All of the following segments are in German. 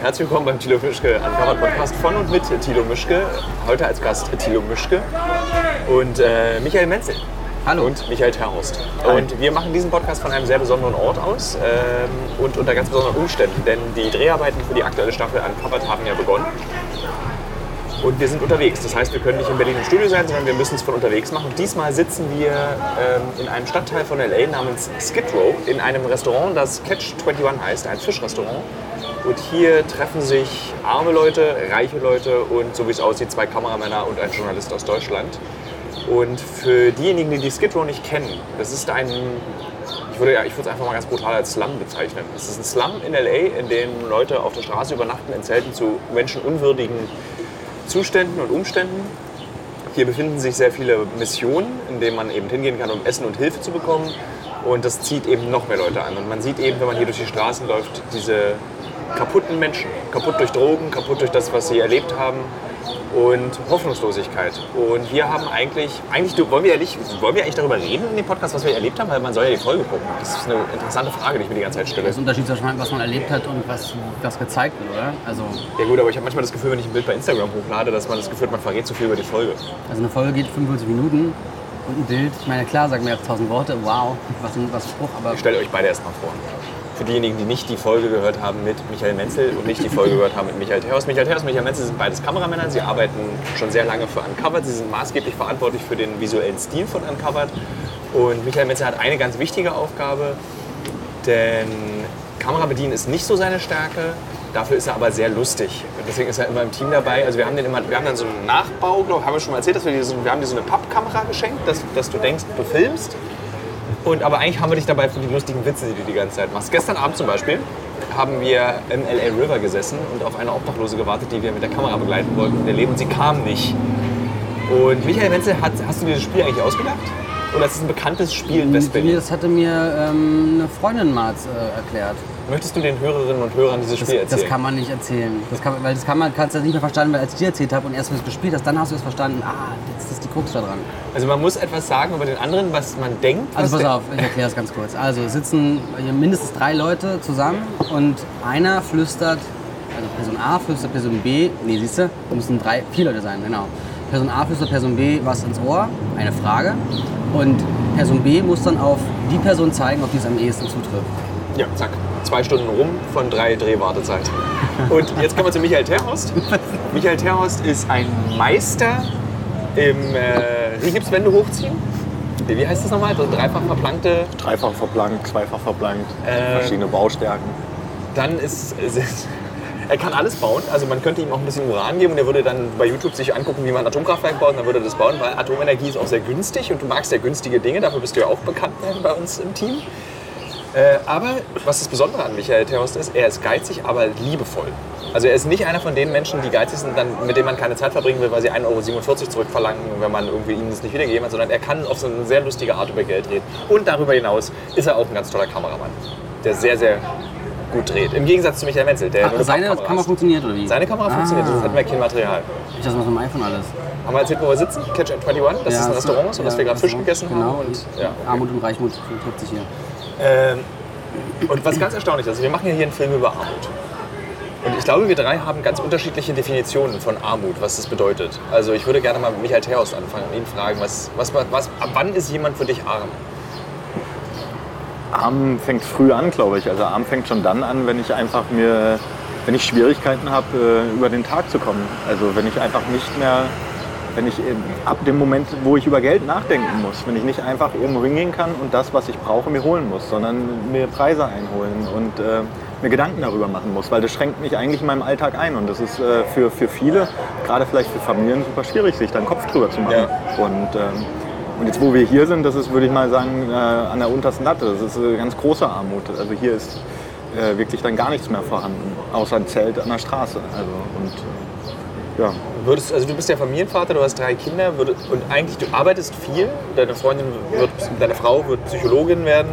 Herzlich willkommen beim Thilo Mischke Uncovered Podcast von und mit Thilo Mischke. Heute als Gast Thilo Mischke und äh, Michael Menzel. Hallo. Und Michael Terhorst. Und wir machen diesen Podcast von einem sehr besonderen Ort aus ähm, und unter ganz besonderen Umständen, denn die Dreharbeiten für die aktuelle Staffel Uncovered haben ja begonnen. Und wir sind unterwegs. Das heißt, wir können nicht in Berlin im Studio sein, sondern wir müssen es von unterwegs machen. Diesmal sitzen wir ähm, in einem Stadtteil von LA namens Skid Row in einem Restaurant, das Catch 21 heißt, ein Fischrestaurant. Und hier treffen sich arme Leute, reiche Leute und so wie es aussieht, zwei Kameramänner und ein Journalist aus Deutschland. Und für diejenigen, die die Skid Row nicht kennen, das ist ein, ich würde, ja, ich würde es einfach mal ganz brutal als Slum bezeichnen. Es ist ein Slum in LA, in dem Leute auf der Straße übernachten in Zelten zu menschenunwürdigen Zuständen und Umständen. Hier befinden sich sehr viele Missionen, in denen man eben hingehen kann, um Essen und Hilfe zu bekommen. Und das zieht eben noch mehr Leute an. Und man sieht eben, wenn man hier durch die Straßen läuft, diese kaputten Menschen. Kaputt durch Drogen, kaputt durch das, was sie erlebt haben und Hoffnungslosigkeit. Und wir haben eigentlich, eigentlich wollen wir, nicht, wollen wir eigentlich darüber reden in dem Podcast, was wir erlebt haben, weil man soll ja die Folge gucken. Das ist eine interessante Frage, die ich mir die ganze Zeit stelle. Das ist ein Unterschied zwischen was man erlebt hat und was, was gezeigt wird, oder? Also, Ja gut, aber ich habe manchmal das Gefühl, wenn ich ein Bild bei Instagram hochlade, dass man das Gefühl hat, man verrät zu viel über die Folge. also eine Folge geht 45 Minuten und ein Bild, ich meine, klar, sagt mehr als 1000 Worte, wow, was ein, was ein Spruch, aber Ich stelle euch beide erstmal vor. Für diejenigen, die nicht die Folge gehört haben mit Michael Menzel und nicht die Folge gehört haben mit Michael Theos. Michael Theos und Michael Menzel sind beides Kameramänner. Sie arbeiten schon sehr lange für Uncovered. Sie sind maßgeblich verantwortlich für den visuellen Stil von Uncovered. Und Michael Menzel hat eine ganz wichtige Aufgabe, denn Kamera bedienen ist nicht so seine Stärke. Dafür ist er aber sehr lustig. Und deswegen ist er immer im Team dabei. Also wir haben, den immer, wir haben dann so einen Nachbau, glaube ich, haben wir schon mal erzählt, dass wir, dir so, wir haben dir so eine Pappkamera geschenkt, dass, dass du denkst, du filmst. Und, aber eigentlich haben wir dich dabei für die lustigen Witze, die du die ganze Zeit machst. Gestern Abend zum Beispiel haben wir im LA River gesessen und auf eine Obdachlose gewartet, die wir mit der Kamera begleiten wollten in der Leben und sie kam nicht. Und Michael Wenzel, hat, hast du dir das Spiel eigentlich ausgedacht? Oder ist es ein bekanntes Spiel in West-Berlin? das hatte mir ähm, eine Freundin mal äh, erklärt. Möchtest du den Hörerinnen und Hörern dieses Das, Spiel erzählen? das kann man nicht erzählen. Das kann, weil das kann man, kannst du nicht mehr verstanden, weil als ich dir erzählt habe und erst wenn du es gespielt hast, dann hast du es verstanden, ah, jetzt ist die Krux da dran. also man muss etwas sagen über den anderen, was man denkt. Also was pass der- auf, ich erkläre es ganz kurz. Also es sitzen mindestens drei Leute zusammen und einer flüstert, also Person A flüstert Person B, nee, siehst du, müssen drei, vier Leute sein, genau. Person A flüstert Person B was ins Ohr, eine Frage. Und Person B muss dann auf die Person zeigen, auf die es am ehesten zutrifft. Ja, zack. Zwei Stunden rum von drei Drehwartezeit. Und jetzt kommen wir zu Michael Terhorst. Michael Terhorst ist ein Meister im äh, Rigipswände hochziehen. Wie heißt das nochmal? So dreifach verplankte. Dreifach verblankt, zweifach verblankt, Äh, verschiedene Baustärken. Dann ist. Er kann alles bauen. Also man könnte ihm auch ein bisschen Uran geben und er würde dann bei YouTube sich angucken, wie man Atomkraftwerk baut und dann würde er das bauen, weil Atomenergie ist auch sehr günstig und du magst sehr günstige Dinge. Dafür bist du ja auch bekannt bei uns im Team. Äh, aber was das Besondere an Michael Terhorst ist, er ist geizig, aber liebevoll. Also er ist nicht einer von den Menschen, die geizig sind, dann, mit denen man keine Zeit verbringen will, weil sie 1,47 Euro zurückverlangen, wenn man irgendwie ihnen das nicht wiedergegeben hat, sondern er kann auf so eine sehr lustige Art über Geld reden. Und darüber hinaus ist er auch ein ganz toller Kameramann, der sehr, sehr gut dreht. Im Gegensatz zu Michael Menzel, der Ach, nur eine seine Kamera ist. funktioniert oder wie? Seine Kamera funktioniert, Ah. sonst hätten wir kein Material. Ich das so im iPhone alles. Haben wir erzählt, wo wir sitzen? Catch at 21, das Ja, ist ein Restaurant, so dass ja, wir gerade Fisch gegessen genau, haben. Und ja. Armut und Reichmut trifft sich hier. Ähm, und was ganz erstaunlich ist, wir machen ja hier einen Film über Armut. Und ich glaube, wir drei haben ganz unterschiedliche Definitionen von Armut, was das bedeutet. Also ich würde gerne mal mit Michael Theos anfangen und ihn fragen, was, was, was, ab wann ist jemand für dich arm? Arm fängt früh an, glaube ich. Also Arm fängt schon dann an, wenn ich einfach mir, wenn ich Schwierigkeiten habe, äh, über den Tag zu kommen. Also wenn ich einfach nicht mehr, wenn ich eben ab dem Moment, wo ich über Geld nachdenken muss, wenn ich nicht einfach irgendwo hingehen kann und das, was ich brauche, mir holen muss, sondern mir Preise einholen und äh, mir Gedanken darüber machen muss, weil das schränkt mich eigentlich in meinem Alltag ein und das ist äh, für, für viele, gerade vielleicht für Familien, super schwierig, sich da einen Kopf drüber zu machen. Und, ähm, und jetzt, wo wir hier sind, das ist, würde ich mal sagen, äh, an der untersten Latte. Das ist äh, ganz große Armut. Also hier ist äh, wirklich dann gar nichts mehr vorhanden, außer ein Zelt an der Straße. Also, und äh, ja, Würdest, also du bist ja Familienvater, du hast drei Kinder würd, und eigentlich du arbeitest viel. Deine Freundin wird, deine Frau wird Psychologin werden.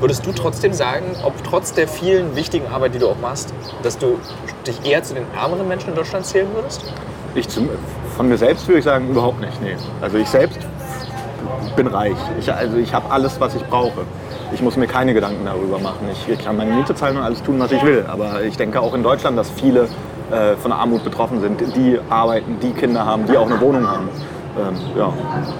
Würdest du trotzdem sagen, ob trotz der vielen wichtigen Arbeit, die du auch machst, dass du dich eher zu den ärmeren Menschen in Deutschland zählen würdest? ich zum, von mir selbst würde ich sagen, überhaupt nicht. Nee. Also ich selbst bin reich. Ich, also ich habe alles, was ich brauche. ich muss mir keine Gedanken darüber machen. Ich kann meine Miete zahlen und alles tun, was ich will. Aber ich denke auch in Deutschland, dass viele äh, von Armut betroffen sind, die arbeiten, die Kinder haben, die auch eine Wohnung haben. Ähm, ja.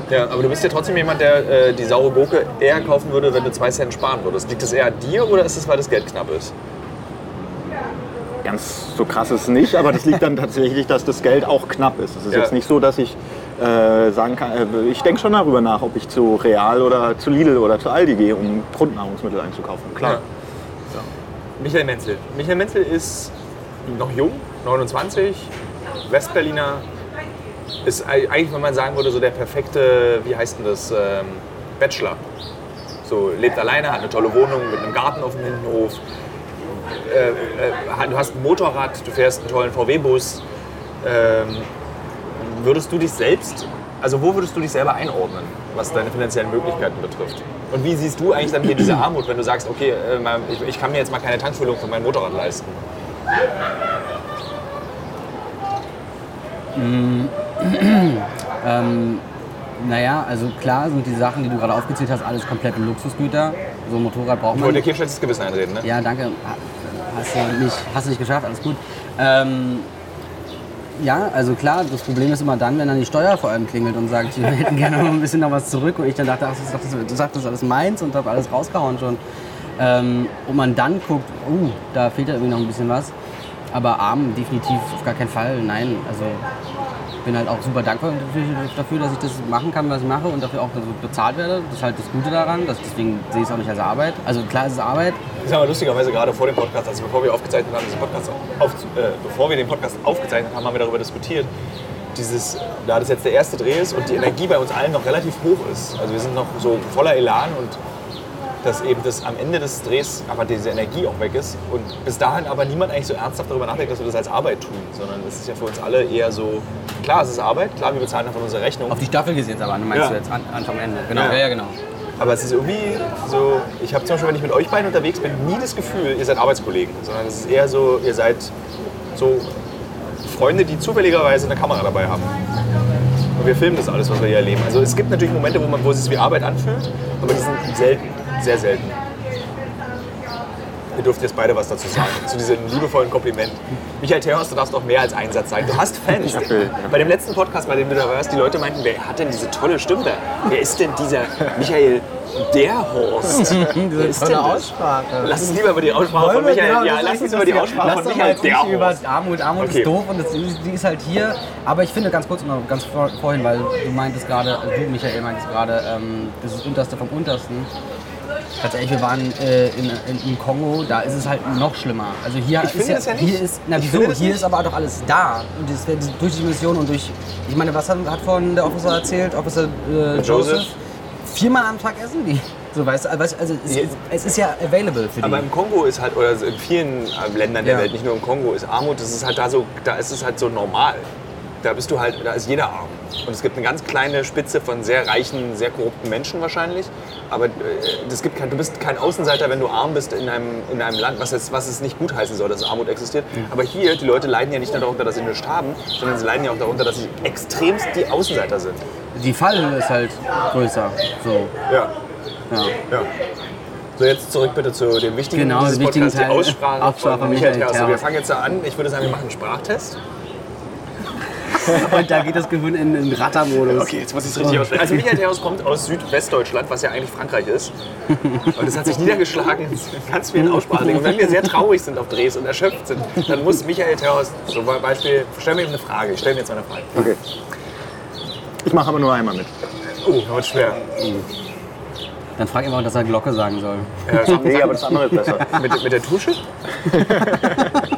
Ja, aber du bist ja trotzdem jemand, der äh, die saure Gurke eher kaufen würde, wenn du zwei Cent sparen würdest. Liegt das eher an dir oder ist es, weil das Geld knapp ist? Ganz so krass ist es nicht, aber das liegt dann tatsächlich, dass das Geld auch knapp ist. Es ist Ja. jetzt nicht so, dass ich äh, sagen kann, äh, ich denke schon darüber nach, ob ich zu Real oder zu Lidl oder zu Aldi gehe, um Grundnahrungsmittel einzukaufen. Klar. Ja. Michael Menzel. Michael Menzel ist noch jung, 29, Westberliner. Ist ei- eigentlich, wenn man sagen würde, so der perfekte, wie heißt denn das, ähm, Bachelor. So, lebt alleine, hat eine tolle Wohnung mit einem Garten auf dem Hinterhof. Äh, äh, du hast ein Motorrad, du fährst einen tollen VW-Bus. Ähm, würdest du dich selbst, also wo würdest du dich selber einordnen, was deine finanziellen Möglichkeiten betrifft? Und wie siehst du eigentlich dann hier diese Armut, wenn du sagst, okay, äh, ich, ich kann mir jetzt mal keine Tankfüllung für mein Motorrad leisten? Ähm, naja, also klar sind die Sachen, die du gerade aufgezählt hast, alles komplette Luxusgüter. So ein Motorrad braucht Ich man. wollte dir kein schlechtes Gewissen einreden, ne? Ja, danke. Ha- Hast du nicht, hast du nicht geschafft, alles gut. Ähm, ja, also klar, das Problem ist immer dann, wenn dann die Steuer vor allem klingelt und sagt, wir hätten gerne noch ein bisschen noch was zurück. Und ich dann dachte, ach, das das, sagst, das ist alles meins und habe alles rausgehauen schon. Ähm, und man dann guckt, uh, da fehlt ja irgendwie noch ein bisschen was. Aber arm definitiv auf gar keinen Fall, nein. Also bin halt auch super dankbar dafür- dass ich das machen kann, was ich mache und dafür auch bezahlt werde. Das ist halt das Gute daran. Das, deswegen sehe ich es auch nicht als Arbeit. Also klar ist es Arbeit, Ich sag mal lustigerweise gerade vor dem Podcast, also bevor wir aufgezeichnet haben, diesen Podcast auf, äh, bevor wir den Podcast aufgezeichnet haben, haben wir darüber diskutiert. Dieses, da das jetzt der erste Dreh ist und die Energie bei uns allen noch relativ hoch ist. Also wir sind noch so voller Elan und dass eben das am Ende des Drehs aber diese Energie auch weg ist und bis dahin aber niemand eigentlich so ernsthaft darüber nachdenkt, dass wir das als Arbeit tun, sondern es ist ja für uns alle eher so, klar, es ist Arbeit, klar, wir bezahlen davon unsere Rechnung, Auf die Staffel gesehen aber, meinst Ja. du jetzt, an, Anfang, Ende. Genau, Ja. ja, ja, genau. Aber es ist irgendwie so, ich habe zum Beispiel, wenn ich mit euch beiden unterwegs bin, nie das Gefühl, ihr seid Arbeitskollegen, sondern es ist eher so, ihr seid so Freunde, die zufälligerweise eine Kamera dabei haben. Und wir filmen das alles, was wir hier erleben. Also es gibt natürlich Momente, wo, man, wo es sich wie Arbeit anfühlt, aber die sind selten, sehr selten. Ihr dürft jetzt beide was dazu sagen, zu diesem liebevollen Kompliment. Michael Theos, du darfst doch mehr als ein Satz sagen. Du hast Fans. Okay. Bei dem letzten Podcast, bei dem du da warst, die Leute meinten, wer hat denn diese tolle Stimme da? Wer ist denn dieser Michael der Horst? Wer ist das? Aussprache. Lass uns lieber über die Aussprache von Michael. ja, lass uns über die Aussprache von Michael Lass der Horst. über Armut. Armut Okay. ist doof und das, die ist halt hier. Aber ich finde ganz kurz noch ganz vor, vorhin, weil du meintest gerade, du Michael meintest gerade, ähm, das ist das Unterste vom Untersten. Ganz ehrlich, wir waren äh, in, in, im Kongo, da ist es halt noch schlimmer. Also hier ist finde ja, das ja nicht. hier ist, na Ich wieso? Hier nicht. ist aber doch alles da. Und das, durch die Mission und durch, ich meine, was hat, hat von der Officer erzählt? Officer äh, Joseph? Viermal am Tag essen die. So weißt also, weißt du, also es, Ja. es ist ja available für die. Aber im Kongo ist halt, oder in vielen äh, Ländern der Ja. Welt, nicht nur im Kongo, ist Armut, das ist halt da so, da ist es halt so normal. Da bist du halt, da ist jeder arm. Und es gibt eine ganz kleine Spitze von sehr reichen, sehr korrupten Menschen wahrscheinlich. Aber äh, das gibt kein, du bist kein Außenseiter, wenn du arm bist in einem, in einem Land, was es, was es nicht gutheißen soll, dass Armut existiert. Aber hier, die Leute leiden ja nicht nur darunter, dass sie nichts haben, sondern sie leiden ja auch darunter, dass sie extremst die Außenseiter sind. die Fallhöhe ist halt größer. So, Ja. ja. Ja. So, jetzt zurück bitte zu dem wichtigen Genau, dieses Podcasts, die Aussprache, Aussprache von Michael. Terhaus. Wir fangen jetzt da an. Ich würde sagen, wir machen einen Sprachtest. Und da geht das Gehirn in den Rattermodus. Okay, jetzt muss ich es richtig aussprechen. Also Michael Terhaus kommt aus Südwestdeutschland, was ja eigentlich Frankreich ist. Und es hat sich niedergeschlagen in ganz vielen Aussprachen. Und wenn wir sehr traurig sind auf Drehs und erschöpft sind, dann muss Michael so zum Beispiel, stell mir ihm eine Frage. Ich stelle mir jetzt mal eine Frage. Okay. Ich mache aber nur einmal mit. Oh, das wird schwer. Dann frag immer, dass er Glocke sagen soll. Ja, Nee, aber das andere ist besser. mit, mit der Tusche?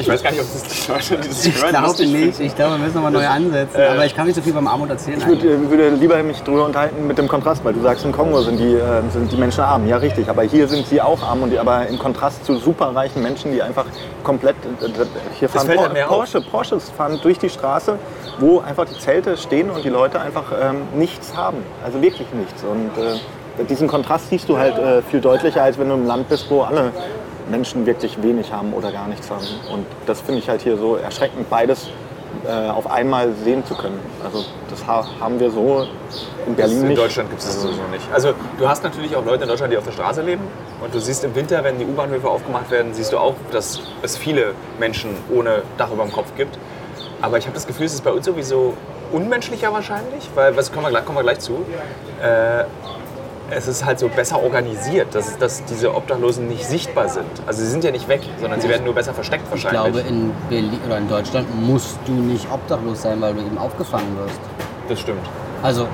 Ich weiß gar nicht, ob das die Leute, das Ich hören, glaube nicht. Ich glaube, wir müssen nochmal neu ansetzen. Aber ich kann nicht so viel beim Armut erzählen. Ich würde, äh, würde lieber mich darüber unterhalten mit dem Kontrast, weil du sagst, im Kongo sind die, äh, sind die Menschen arm. Ja, richtig, aber hier sind sie auch arm, und die, aber im Kontrast zu superreichen Menschen, die einfach komplett. Äh, äh, hier fahren fällt Por halt auf. Porsche, Porsches fahren durch die Straße, wo einfach die Zelte stehen und die Leute einfach ähm, nichts haben. Also wirklich nichts. Und äh, diesen Kontrast siehst du halt äh, viel deutlicher, als wenn du im Land bist, wo alle Menschen wirklich wenig haben oder gar nichts haben. Und das finde ich halt hier so erschreckend. Beides äh, auf einmal sehen zu können. Also das ha haben wir so in Berlin in nicht. Deutschland gibt es das sowieso nicht. Also du hast natürlich auch Leute in Deutschland, die auf der Straße leben. Und du siehst im Winter, wenn die U-Bahnhöfe aufgemacht werden, siehst du auch, dass es viele Menschen ohne Dach über dem Kopf gibt. Aber ich habe das Gefühl, es ist bei uns sowieso unmenschlicher wahrscheinlich, weil, was kommen wir gleich, kommen wir gleich zu, äh, es ist halt so besser organisiert, dass, dass diese Obdachlosen nicht sichtbar sind. Also sie sind ja nicht weg, sondern sie werden nur besser versteckt Ich wahrscheinlich. glaube, in Berlin oder in Deutschland musst du nicht obdachlos sein, weil du eben aufgefangen wirst. das stimmt. Also,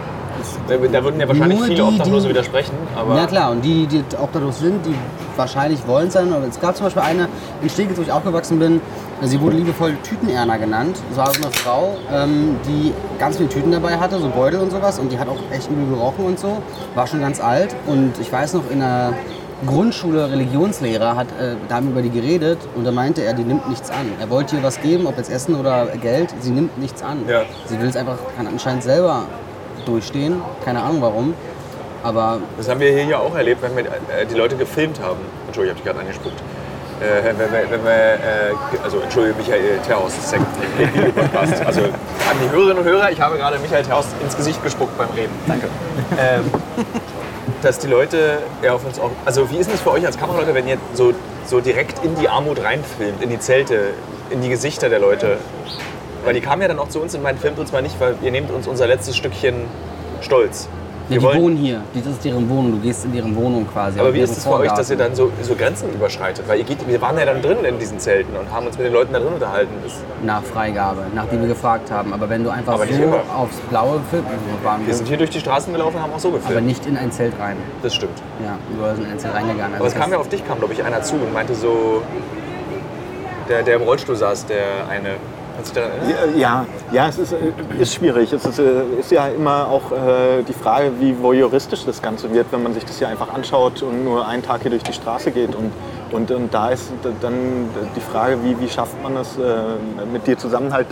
Da, da würden ja wahrscheinlich Nur viele die, Obdachlose die- widersprechen, aber Na klar, und die, die obdachlos sind, die wahrscheinlich wollen sein. Aber es gab zum Beispiel eine in Steglitz, wo ich aufgewachsen bin. Sie wurde liebevoll Tütenerna genannt. So war eine Frau, ähm, die ganz viele Tüten dabei hatte, so Beutel und sowas. Und die hat auch echt übel gerochen und so. War schon ganz alt. Und ich weiß noch, in der Grundschule Religionslehrer hat äh, da haben über die geredet und da meinte er, die nimmt nichts an. Er wollte ihr was geben, ob jetzt Essen oder Geld, sie nimmt nichts an. Ja. Sie will es einfach, kann anscheinend selber durchstehen, keine Ahnung warum. Aber Das haben wir hier ja auch erlebt, wenn wir äh, die Leute gefilmt haben. Entschuldigung, ich habe dich gerade angespuckt. Äh, wenn wir, wenn wir äh, also entschuldige Michael Terhaus, das ist ein Video-Podcast. Also an die Hörerinnen und Hörer, ich habe gerade Michael Terhaus ins Gesicht gespuckt beim Reden. Danke. Ähm, dass die Leute ja auf uns auch. Also wie ist das für euch als Kameraleute, wenn ihr so, so direkt in die Armut reinfilmt, in die Zelte, in die Gesichter der Leute? Weil die kamen ja dann auch zu uns und meinten, filmt uns mal nicht, weil ihr nehmt uns unser letztes Stückchen Stolz. Ja, die wollen- wohnen hier. Das ist deren Wohnung. Du gehst in deren Wohnung quasi. Aber wie ist es für euch, dass ihr dann so, so Grenzen überschreitet? Weil ihr geht, wir waren ja dann drin in diesen Zelten und haben uns mit den Leuten da drin unterhalten. Das, Nach Freigabe, nachdem wir gefragt haben. Aber wenn du einfach Aber so aufs Blaue filmst, also waren wir wir, sind hier durch die Straßen gelaufen und haben auch so aber gefilmt. nicht in ein Zelt rein. Das stimmt. Ja, wir sind in ein Zelt reingegangen. Also Aber es kam ja auf dich, kam glaube ich einer zu und meinte so, der, der im Rollstuhl saß, der eine. Kannst du erinnern? Ja, ja, es ist, äh, ist schwierig. Es ist, äh, ist ja immer auch äh, die Frage, wie voyeuristisch das Ganze wird, wenn man sich das hier einfach anschaut und nur einen Tag hier durch die Straße geht. Und, und, und da ist dann die Frage, wie, wie schafft man es äh, mit dir zusammen halt,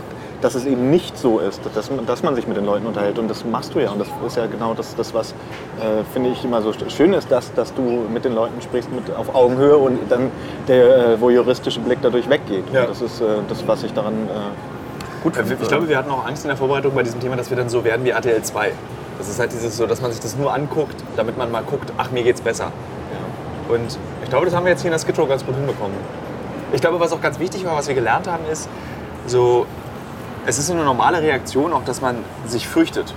dass es eben nicht so ist, dass man, dass man sich mit den Leuten unterhält. Und das machst du ja. Und das ist ja genau das, das was, äh, finde ich, immer so schön ist, dass, dass du mit den Leuten sprichst mit, auf Augenhöhe und dann der äh, voyeuristische Blick dadurch weggeht. Ja. Und das ist äh, das, was ich daran äh, gut finde. Ich glaube, wir hatten auch Angst in der Vorbereitung bei diesem Thema, dass wir dann so werden wie RTL 2. Das ist halt dieses so, dass man sich das nur anguckt, damit man mal guckt, ach, mir geht's besser. Und ich glaube, das haben wir jetzt hier in der Skid Row ganz gut hinbekommen. Ich glaube, was auch ganz wichtig war, was wir gelernt haben, ist, so, es ist eine normale Reaktion auch, dass man sich fürchtet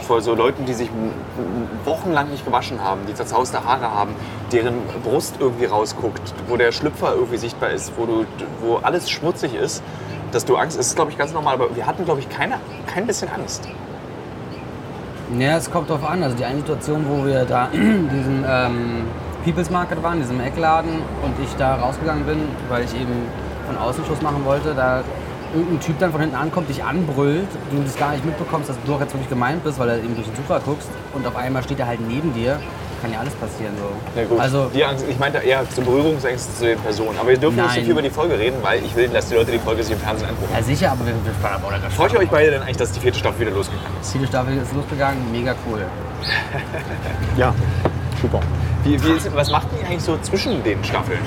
vor so Leuten, die sich wochenlang nicht gewaschen haben, die zerzauste Haare haben, deren Brust irgendwie rausguckt, wo der Schlüpfer irgendwie sichtbar ist, wo, du, wo alles schmutzig ist, dass du Angst, es ist glaube ich ganz normal, aber wir hatten glaube ich keine, kein bisschen Angst. Ja, es kommt drauf an. Also die eine Situation, wo wir da in diesem ähm, People's Market waren, diesem Eckladen und ich da rausgegangen bin, weil ich eben von außen Schuss machen wollte, da irgendein Typ dann von hinten ankommt, dich anbrüllt, du das gar nicht mitbekommst, dass du doch jetzt wirklich gemeint bist, weil er eben durch den Sucher guckst und auf einmal steht er halt neben dir. Kann ja alles passieren so. Also die Angst, ich meinte eher so Berührungsängste zu den Personen. Aber wir dürfen nicht so Nein. viel über die Folge reden, weil ich will, dass die Leute die Folge sich im Fernsehen angucken. ja sicher, aber wir, auch Freut ihr euch beide denn eigentlich, dass die vierte Staffel wieder losgegangen ist? Ziele Staffel ist losgegangen, mega cool. Ja, super. Wie, wie ist, was macht ihr eigentlich so zwischen den Staffeln?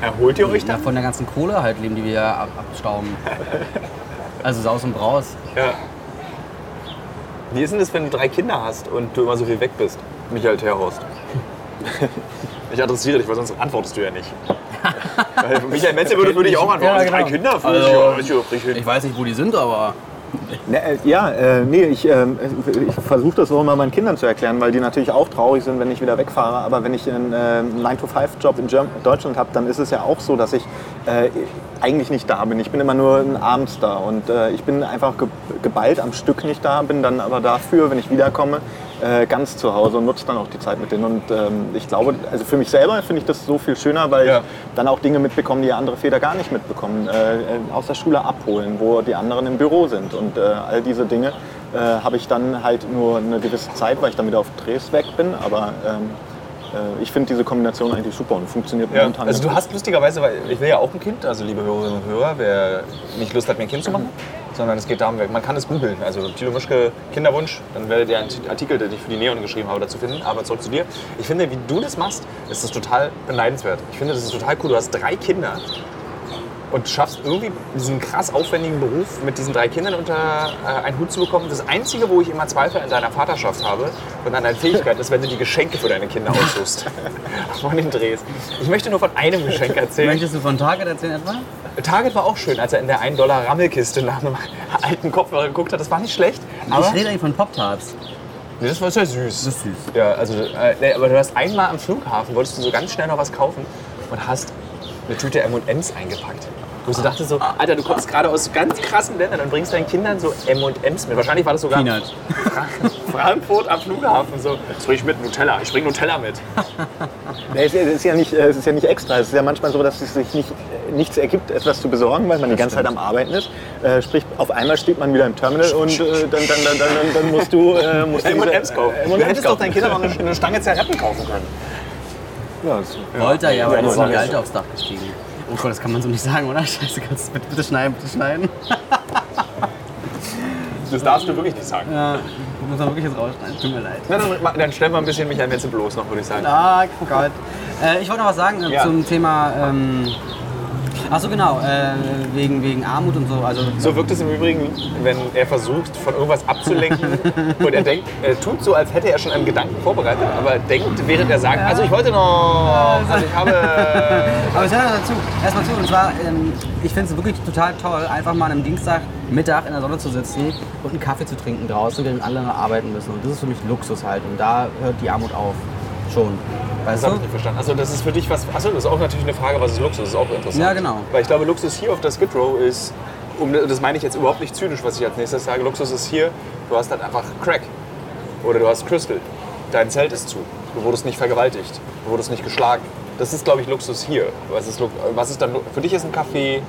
Erholt ihr euch Ja, dann? von der ganzen Kohle halt leben, die wir ab abstauben. Also Saus und Braus. Ja. Wie ist denn das, wenn du drei Kinder hast und du immer so viel weg bist? Michael Terhorst. Ich adressiere dich, weil sonst antwortest du ja nicht. Michael Metze würde, würde ich auch antworten. Ja, Drei genau. Kinder? Für Also, ja, ist ja richtig. Ich weiß nicht, wo die sind, aber ja, äh, nee, ich, ähm, ich versuche das auch immer meinen Kindern zu erklären, weil die natürlich auch traurig sind, wenn ich wieder wegfahre. Aber wenn ich einen äh, 9-to-5-Job in Germ Deutschland habe, dann ist es ja auch so, dass ich äh, eigentlich nicht da bin. Ich bin immer nur abends da und äh, ich bin einfach ge geballt am Stück nicht da, bin dann aber dafür, wenn ich wiederkomme, äh, ganz zu Hause und nutze dann auch die Zeit mit denen. Und ähm, ich glaube, also für mich selber finde ich das so viel schöner, weil Ja. ich dann auch Dinge mitbekomme, die andere Väter gar nicht mitbekommen. Äh, äh, aus der Schule abholen, wo die anderen im Büro sind. Und äh, all diese Dinge äh, habe ich dann halt nur eine gewisse Zeit, weil ich dann wieder auf Drehs weg bin. Aber ähm, äh, ich finde diese Kombination eigentlich super und funktioniert Ja, momentan. also du hast lustigerweise, weil ich will ja auch ein Kind, also liebe Hörerinnen und Hörer, wer nicht Lust hat, mir ein Kind zu machen, sondern es geht darum, man kann es googeln. Also Thilo Mischke, Kinderwunsch, dann werdet ihr einen Artikel, den ich für die Neon geschrieben habe, dazu finden. Aber zurück zu dir. Ich finde, wie du das machst, ist das total beneidenswert. Ich finde, das ist total cool. Du hast drei Kinder und schaffst irgendwie diesen krass aufwendigen Beruf mit diesen drei Kindern unter äh, einen Hut zu bekommen. Das Einzige, wo ich immer Zweifel an deiner Vaterschaft habe und an deinen Fähigkeiten, ist, wenn du die Geschenke für deine Kinder aussuchst. von den Drehs. Ich möchte nur von einem Geschenk erzählen. Möchtest du von Target erzählen etwa? Target war auch schön, als er in der 1 Dollar Rammelkiste nach einem alten Kopfhörer geguckt hat. Das war nicht schlecht. Aber ich rede eigentlich von Pop-Tarts. Nee, das war sehr süß. Das ist süß. Ja, also, äh, nee, aber du hast einmal am Flughafen, wolltest du so ganz schnell noch was kaufen und hast eine Tüte M&M's eingepackt. Wo ich dachte so, Alter, du kommst gerade aus ganz krassen Ländern und bringst deinen Kindern so M&M's mit. Wahrscheinlich war das sogar Peanut. Frankfurt am Flughafen so. Das bring ich mit, Nutella. Ich bring Nutella mit. Nee, es ist ja nicht, es ist ja nicht extra. Es ist ja manchmal so, dass es sich nicht, nichts ergibt, etwas zu besorgen, weil man die ganze Zeit am Arbeiten ist. Äh, sprich, auf einmal steht man wieder im Terminal und äh, dann, dann, dann, dann, dann musst du, äh, musst M&M's kaufen. äh, Du hättest doch deinen Kindern noch eine, eine Stange Zigaretten kaufen können. Ja, das- Wollte er ja, aber Ja, dann ist das noch die war alte aufs Dach gestiegen. Oh Gott, das kann man so nicht sagen, oder? Scheiße, kannst du bitte, bitte schneiden, bitte schneiden. Das darfst du wirklich nicht sagen. Ja, muss man wirklich jetzt rausschneiden, tut mir leid. Na, dann, dann stellen wir ein bisschen Michael Metze bloß noch, würde ich sagen. Ah, Gott. Äh, ich wollte noch was sagen äh, Ja. zum Thema. Ähm, ach so, genau, äh, wegen, wegen Armut und so. Also, So wirkt es im Übrigen, wenn er versucht, von irgendwas abzulenken und er denkt, er tut so, als hätte er schon einen Gedanken vorbereitet, aber er denkt, während er sagt, also ich wollte noch, also ich habe... Aber ich sage dazu, erstmal zu, und zwar, ähm, ich finde es wirklich total toll, einfach mal an einem Dienstagmittag in der Sonne zu sitzen und einen Kaffee zu trinken draußen, während alle arbeiten müssen. Und das ist für mich Luxus halt. Und da hört die Armut auf. Schon. Das Weißt habe ich nicht verstanden. Also das ist für dich was, achso, das ist auch natürlich eine Frage, was ist Luxus, das ist auch interessant. Ja, genau. Weil ich glaube, Luxus hier auf der Skid Row ist, um, das meine ich jetzt überhaupt nicht zynisch, was ich als nächstes sage, Luxus ist hier, du hast dann einfach Crack oder du hast Crystal, dein Zelt ist zu, du wurdest nicht vergewaltigt, du wurdest nicht geschlagen. Das ist, glaube ich, Luxus hier. Was ist, was ist dann, für dich ist ein Café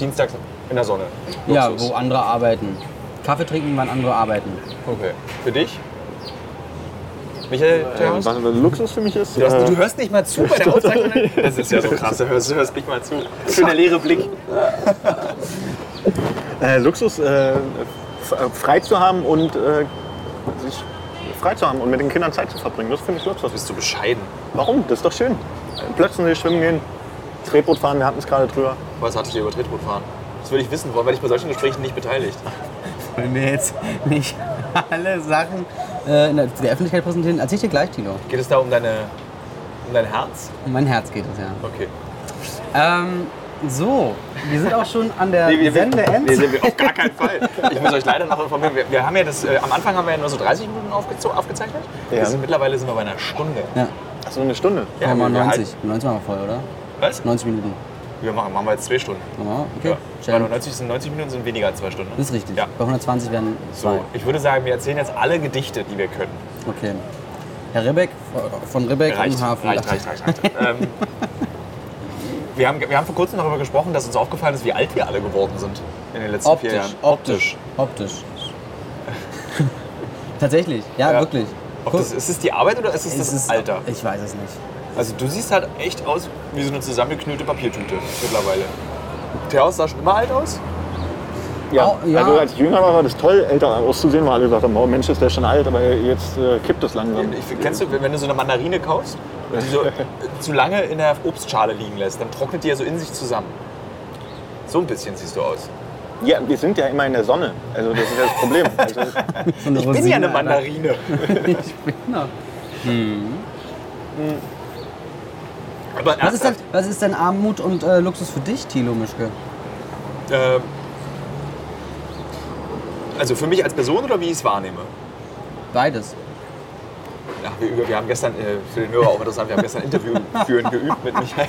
dienstags in der Sonne. Ja, Luxus. wo andere arbeiten. Kaffee trinken, wann andere arbeiten. Okay. Für dich? Michael, Äh, Terhaus? was was Luxus für mich ist, Du, hast, äh, du hörst nicht mal zu bei der Auszeichnung? Das ist ja so krass, du hörst, du hörst nicht mal zu. Schöner leere Blick. äh, Luxus äh, äh, frei zu haben und äh, sich frei zu haben und mit den Kindern Zeit zu verbringen. Das finde ich Luxus. Bist du bescheiden? Warum? Das ist doch schön. Plötzlich schwimmen gehen, Tretboot fahren, wir hatten es gerade drüber. Was hattet ihr über Tretboot fahren? Das würde ich wissen, warum werde ich bei solchen Gesprächen nicht beteiligt? Wollen wir jetzt nicht alle Sachen äh, in der, der Öffentlichkeit präsentieren? Erzähl ich dir gleich, Tilo. Geht es da um, deine, um dein Herz? Um mein Herz geht es, ja. Okay. Ähm, so, wir sind auch schon an der Nee, wir, wir, Sendeend. nee, nee, wir- auf gar keinen Fall. Ich muss euch leider noch informieren. Wir, wir haben ja das, äh, am Anfang haben wir ja nur so 30 Minuten aufgeze aufgezeichnet. Wir Ja. sind, mittlerweile sind wir bei einer Stunde. Ja, Achso, eine Stunde. Ja, ja, mal wir 90. halten- 90 machen wir voll, oder? Was? 90 Minuten. Wir machen, machen wir jetzt zwei Stunden. Ja, okay. Ja. Bei Challenge. 90, sind 90 Minuten sind weniger als zwei Stunden. Das ist richtig. Ja. Bei 120 werden zwei. So, ich würde sagen, wir erzählen jetzt alle Gedichte, die wir können. Okay. Herr Ribbeck von Ribbeck Reicht, und Hafen. reicht, reicht, reicht. reicht. ähm, wir, haben, wir haben vor kurzem darüber gesprochen, dass uns aufgefallen ist, wie alt wir alle geworden sind in den letzten Optisch, vier Jahren. optisch, optisch. Tatsächlich, ja, Ja. wirklich. Ob das, ist es die Arbeit oder ist es das Es ist- Alter? Ich weiß es nicht. Also du siehst halt echt aus wie so eine zusammengeknüllte Papiertüte mittlerweile. Theos sah schon immer alt aus? Ja, Oh, ja. also als ich jünger war, war das toll, älter auszusehen, weil alle gesagt haben, oh Mensch, ist der schon alt, aber jetzt äh, kippt es langsam. Ich, kennst du, wenn du so eine Mandarine kaufst und die so äh, zu lange in der Obstschale liegen lässt, dann trocknet die ja so in sich zusammen. So ein bisschen siehst du aus. Ja, wir sind ja immer in der Sonne, also das ist ja das Problem. Also, Ich bin ja eine Alter. Mandarine. Ich bin noch. Aber Was ist, denn, was ist denn Armut und äh, Luxus für dich, Thilo Mischke? ähm, also für mich als Person oder wie ich es wahrnehme? Beides. Ja, wir, wir haben gestern, äh, für den Hörer auch interessant, wir haben gestern Interview führen geübt mit Michael,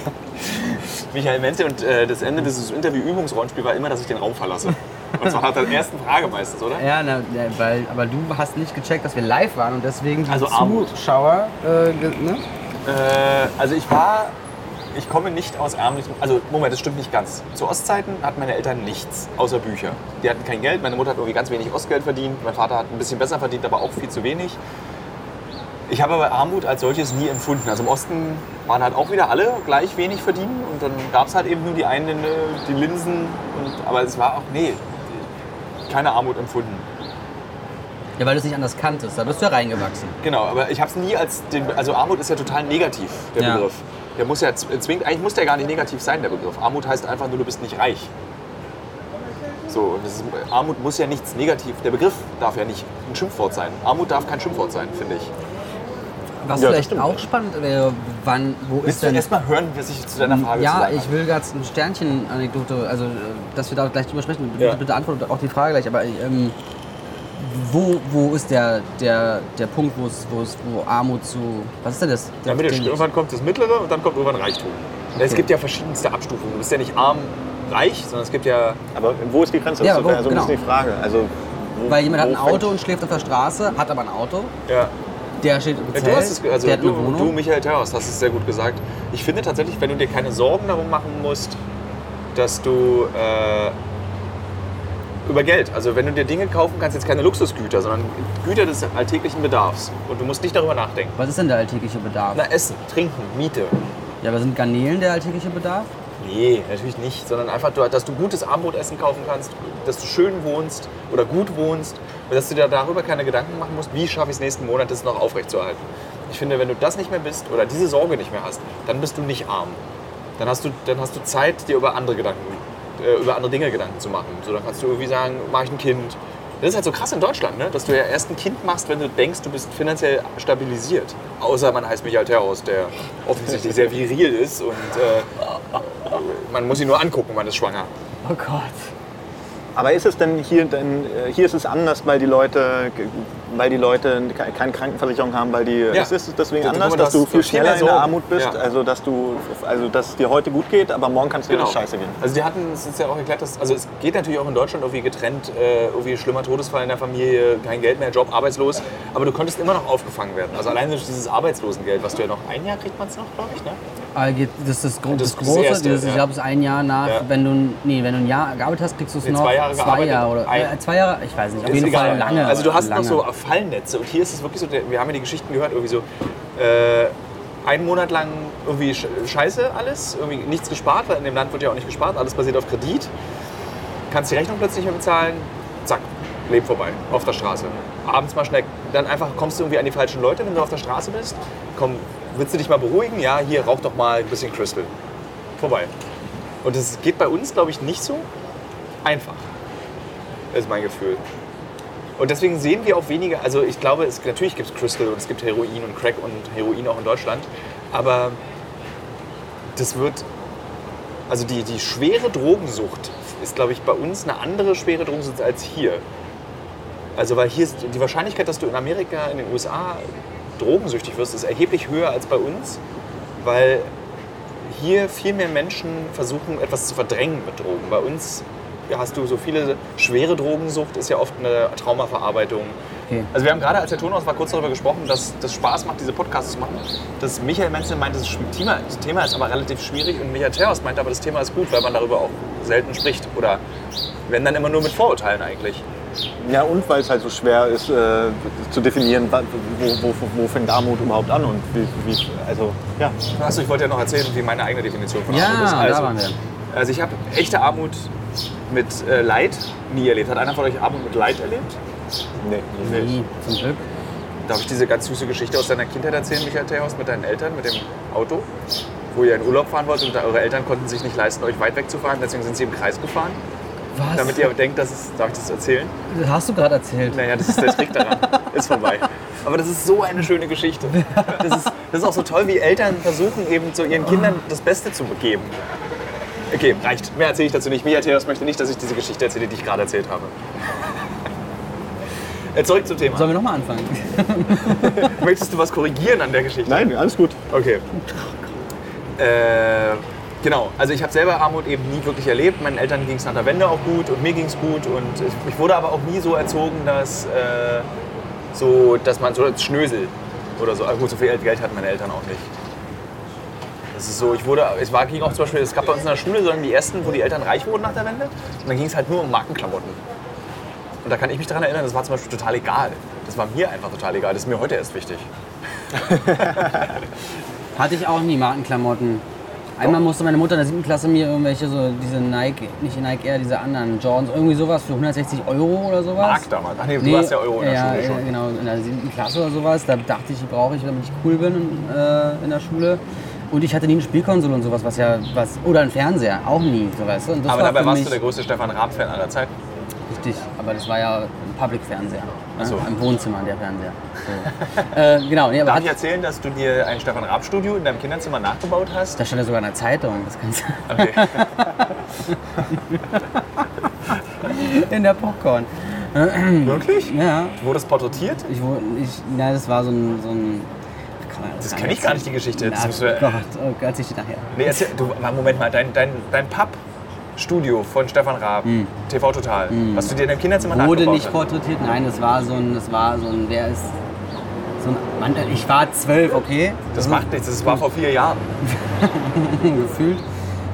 Michael Menze und äh, das Ende dieses Interview-Übungsrollenspiels war immer, dass ich den Raum verlasse. Und zwar nach der ersten Frage meistens, oder? Ja, na, weil, aber du hast nicht gecheckt, dass wir live waren und deswegen die Also. Zuschauer. Äh, ne? Äh, also ich war, ich komme nicht aus ärmlichen, also Moment, das stimmt nicht ganz. Zu Ostzeiten hatten meine Eltern nichts, außer Bücher. Die hatten kein Geld, meine Mutter hat irgendwie ganz wenig Ostgeld verdient, mein Vater hat ein bisschen besser verdient, aber auch viel zu wenig. Ich habe aber Armut als solches nie empfunden. Also im Osten waren halt auch wieder alle gleich wenig verdienen und dann gab es halt eben nur die einen, äh, die Linsen. Und, aber es war auch, nee, keine Armut empfunden. Ja, weil du es nicht anders kanntest. Da bist du ja reingewachsen. Genau, aber ich habe es nie als den, also Armut ist ja total negativ, der Ja. Begriff. Der muss ja z- zwingend, eigentlich muss der gar nicht negativ sein, der Begriff. Armut heißt einfach nur, du bist nicht reich. So, ist, Armut muss ja nichts negativ. Der Begriff darf ja nicht ein Schimpfwort sein. Armut darf kein Schimpfwort sein, finde ich. Was Ja, vielleicht auch spannend wäre, wann, wo ist Willst du denn... erstmal hören, was ich zu deiner Frage zu ja, ich will gerade ein Sternchen-Anekdote, also äh, dass wir da gleich drüber sprechen. Bitte, Ja. bitte antwortet auch die Frage gleich, aber ähm, wo, wo ist der, der, der Punkt, wo es, wo es, wo Armut so. Was ist denn das? Ja, Mitte, Den- irgendwann kommt das Mittlere und dann kommt irgendwann Reichtum. Es Okay. gibt ja verschiedenste Abstufungen. Du bist ja nicht arm, reich, sondern es gibt ja. Aber wo ist die Grenze? Ja, das wo- wäre so ein genau. bisschen die Frage. Also, wo, Weil jemand hat ein Auto und schläft auf der Straße, hat aber ein Auto, ja. der steht im Ja, Zelt, du hast es, also der hat du, du, Michael Terhaus, hast es sehr gut gesagt. Ich finde tatsächlich, wenn du dir keine Sorgen darum machen musst, dass du äh, über Geld, also wenn du dir Dinge kaufen kannst, jetzt keine Luxusgüter, sondern Güter des alltäglichen Bedarfs und du musst nicht darüber nachdenken. Was ist denn der alltägliche Bedarf? Na, Essen, Trinken, Miete. Ja, aber sind Garnelen der alltägliche Bedarf? Nee, natürlich nicht, sondern einfach, dass du gutes Armbrotessen kaufen kannst, dass du schön wohnst oder gut wohnst und dass du dir darüber keine Gedanken machen musst, wie schaffe ich es nächsten Monat, das noch aufrechtzuerhalten. Ich finde, wenn du das nicht mehr bist oder diese Sorge nicht mehr hast, dann bist du nicht arm. Dann hast du, dann hast du Zeit, dir über andere Gedanken, äh, über andere Dinge Gedanken zu machen. So, dann kannst du irgendwie sagen, mache ich ein Kind. Das ist halt so krass in Deutschland, ne? dass du ja erst ein Kind machst, wenn du denkst, du bist finanziell stabilisiert. Außer man heißt Michael Terhaus, der offensichtlich sehr viril ist und äh, man muss ihn nur angucken, man ist schwanger. Oh Gott. Aber ist es denn hier, denn äh, hier ist es anders, weil die Leute, weil die Leute ke- keine Krankenversicherung haben, weil die, Ja. ist es deswegen Du- du- anders, du dass hast du viel schneller in der. Armut bist, Ja. also dass du, also dass es dir heute gut geht, aber morgen kann es dir Genau. scheiße gehen. Also die hatten, es ist ja auch erklärt, dass, also es geht natürlich auch in Deutschland irgendwie getrennt, äh, irgendwie schlimmer Todesfall in der Familie, kein Geld mehr, Job, arbeitslos, aber du konntest immer noch aufgefangen werden. Also allein durch dieses Arbeitslosengeld, was du ja noch, ein Jahr kriegt man es noch, glaube ich, ne? Geht- Das ist das, Gro- Das das ist das Große, Erste, dieses, ich ja. glaube, es ist ein Jahr nach, Ja. wenn du, nee, wenn du ein Jahr gearbeitet hast, kriegst du es Nee, noch zwei Jahre zwei gearbeitet. Jahre oder Ein- äh, zwei Jahre, ich weiß nicht, auf Ist jeden egal. Fall lange. Also du hast lange. noch so Fallnetze und hier ist es wirklich so, wir haben ja die Geschichten gehört, irgendwie so äh, einen Monat lang irgendwie sch- scheiße alles, irgendwie nichts gespart, weil in dem Land wird ja auch nicht gespart, alles basiert auf Kredit. Kannst die Rechnung plötzlich nicht mehr bezahlen, zack, Leben vorbei, auf der Straße. Abends mal schnell, dann einfach kommst du irgendwie an die falschen Leute, wenn du auf der Straße bist. Komm, willst du dich mal beruhigen? Ja, hier, rauch doch mal ein bisschen Crystal. Vorbei. Und das geht bei uns, glaube ich, nicht so einfach, ist mein Gefühl. Und deswegen sehen wir auch weniger, also ich glaube, es, natürlich gibt es Crystal und es gibt Heroin und Crack und Heroin auch in Deutschland, aber das wird, also die, die schwere Drogensucht ist, glaube ich, bei uns eine andere schwere Drogensucht als hier. Also weil hier ist die Wahrscheinlichkeit, dass du in Amerika, in den USA drogensüchtig wirst, ist erheblich höher als bei uns, weil hier viel mehr Menschen versuchen, etwas zu verdrängen mit Drogen. Bei uns hast du so viele schwere Drogensucht, ist ja oft eine Traumaverarbeitung. Okay. Also wir haben gerade, als der Ton aus war, kurz darüber gesprochen, dass das Spaß macht, diese Podcasts zu machen. Dass Michael Menzel meint, das Thema, das Thema ist aber relativ schwierig und Michael Terhaus meint aber, das Thema ist gut, weil man darüber auch selten spricht. Oder wenn dann immer nur mit Vorurteilen eigentlich. Ja, und weil es halt so schwer ist äh, zu definieren, wo, wo, wo fängt Armut überhaupt an und wie, wie also ja. Achso, ich wollte ja noch erzählen, wie meine eigene Definition von Ja, Armut ist. da Also, waren wir. Also ich habe echte Armut mit äh, Leid nie erlebt. Hat einer von euch Armut mit Leid erlebt? Nee. Nie, zum Glück. Darf ich diese ganz süße Geschichte aus deiner Kindheit erzählen, Michael Theos, mit deinen Eltern, mit dem Auto? Wo ihr in Urlaub fahren wollt und eure Eltern konnten sich nicht leisten, euch weit wegzufahren, deswegen sind sie im Kreis gefahren. Was? Damit ihr denkt, dass es, darf ich das erzählen? Das hast du gerade erzählt. Naja, das ist der Trick daran. Ist vorbei. Aber das ist so eine schöne Geschichte. Das ist, das ist auch so toll, wie Eltern versuchen, eben zu ihren Kindern das Beste zu geben. Okay, reicht. Mehr erzähle ich dazu nicht. Michael Theos möchte nicht, dass ich diese Geschichte erzähle, die ich gerade erzählt habe. Äh, Zurück zum Thema. Sollen wir nochmal anfangen? Möchtest du was korrigieren an der Geschichte? Nein, alles gut. Okay. Äh, genau, also ich habe selber Armut eben nie wirklich erlebt. Meinen Eltern ging es nach der Wende auch gut und mir ging es gut. Und ich, ich wurde aber auch nie so erzogen, dass, äh, so, dass man so als Schnösel oder so, ah, gut, so viel Geld hatten meine Eltern auch nicht. Das ist so, ich wurde, es war, ging auch zum Beispiel, es gab bei uns in der Schule so die ersten, wo die Eltern reich wurden nach der Wende. Und dann ging es halt nur um Markenklamotten. Und da kann ich mich daran erinnern, das war zum Beispiel total egal. Das war mir einfach total egal. Das ist mir heute erst wichtig. Hatte ich auch nie Markenklamotten. Einmal musste meine Mutter in der siebten Klasse mir irgendwelche so diese Nike, nicht Nike Air, diese anderen Jordans, irgendwie sowas für 160 Euro oder sowas. Mark damals. Ach nee, du warst ja Euro in der ja, Schule schon. genau, in der siebten Klasse oder sowas. Da dachte ich, die brauche ich, damit ich cool bin äh, in der Schule. Und ich hatte nie eine Spielkonsole und sowas, was ja, was, oder einen Fernseher, auch nie, so weißt du. Aber war dabei warst du der größte Stefan Raab-Fan aller Zeiten. richtig, aber das war ja ein Public-Fernseher. So. Ne? Im Wohnzimmer, der Fernseher. So. äh, genau, nee, aber Darf ich erzählen, dass du dir ein Stefan Raab-Studio in deinem Kinderzimmer nachgebaut hast? da stand ja sogar in der Zeitung, das Ganze. Okay. in der Popcorn. Wirklich? Ja, Du wurdest porträtiert? ich, ich, na, das war so ein, so ein Das gar kenn ich gar nicht, die Geschichte. Das Na, müssen wir- oh Gott, oh erzähl ich dir nachher. Nee, erzähl, du, Moment mal, dein, dein, dein Papp-Studio von Stefan Raab, TV Total, was du dir in deinem Kinderzimmer Hm. Wurde nicht hast. porträtiert, nein, das war so ein, das war so ein, wer ist, so ein, Mann, ich war zwölf, okay? Das macht nichts, das war vor vier Jahren. gefühlt.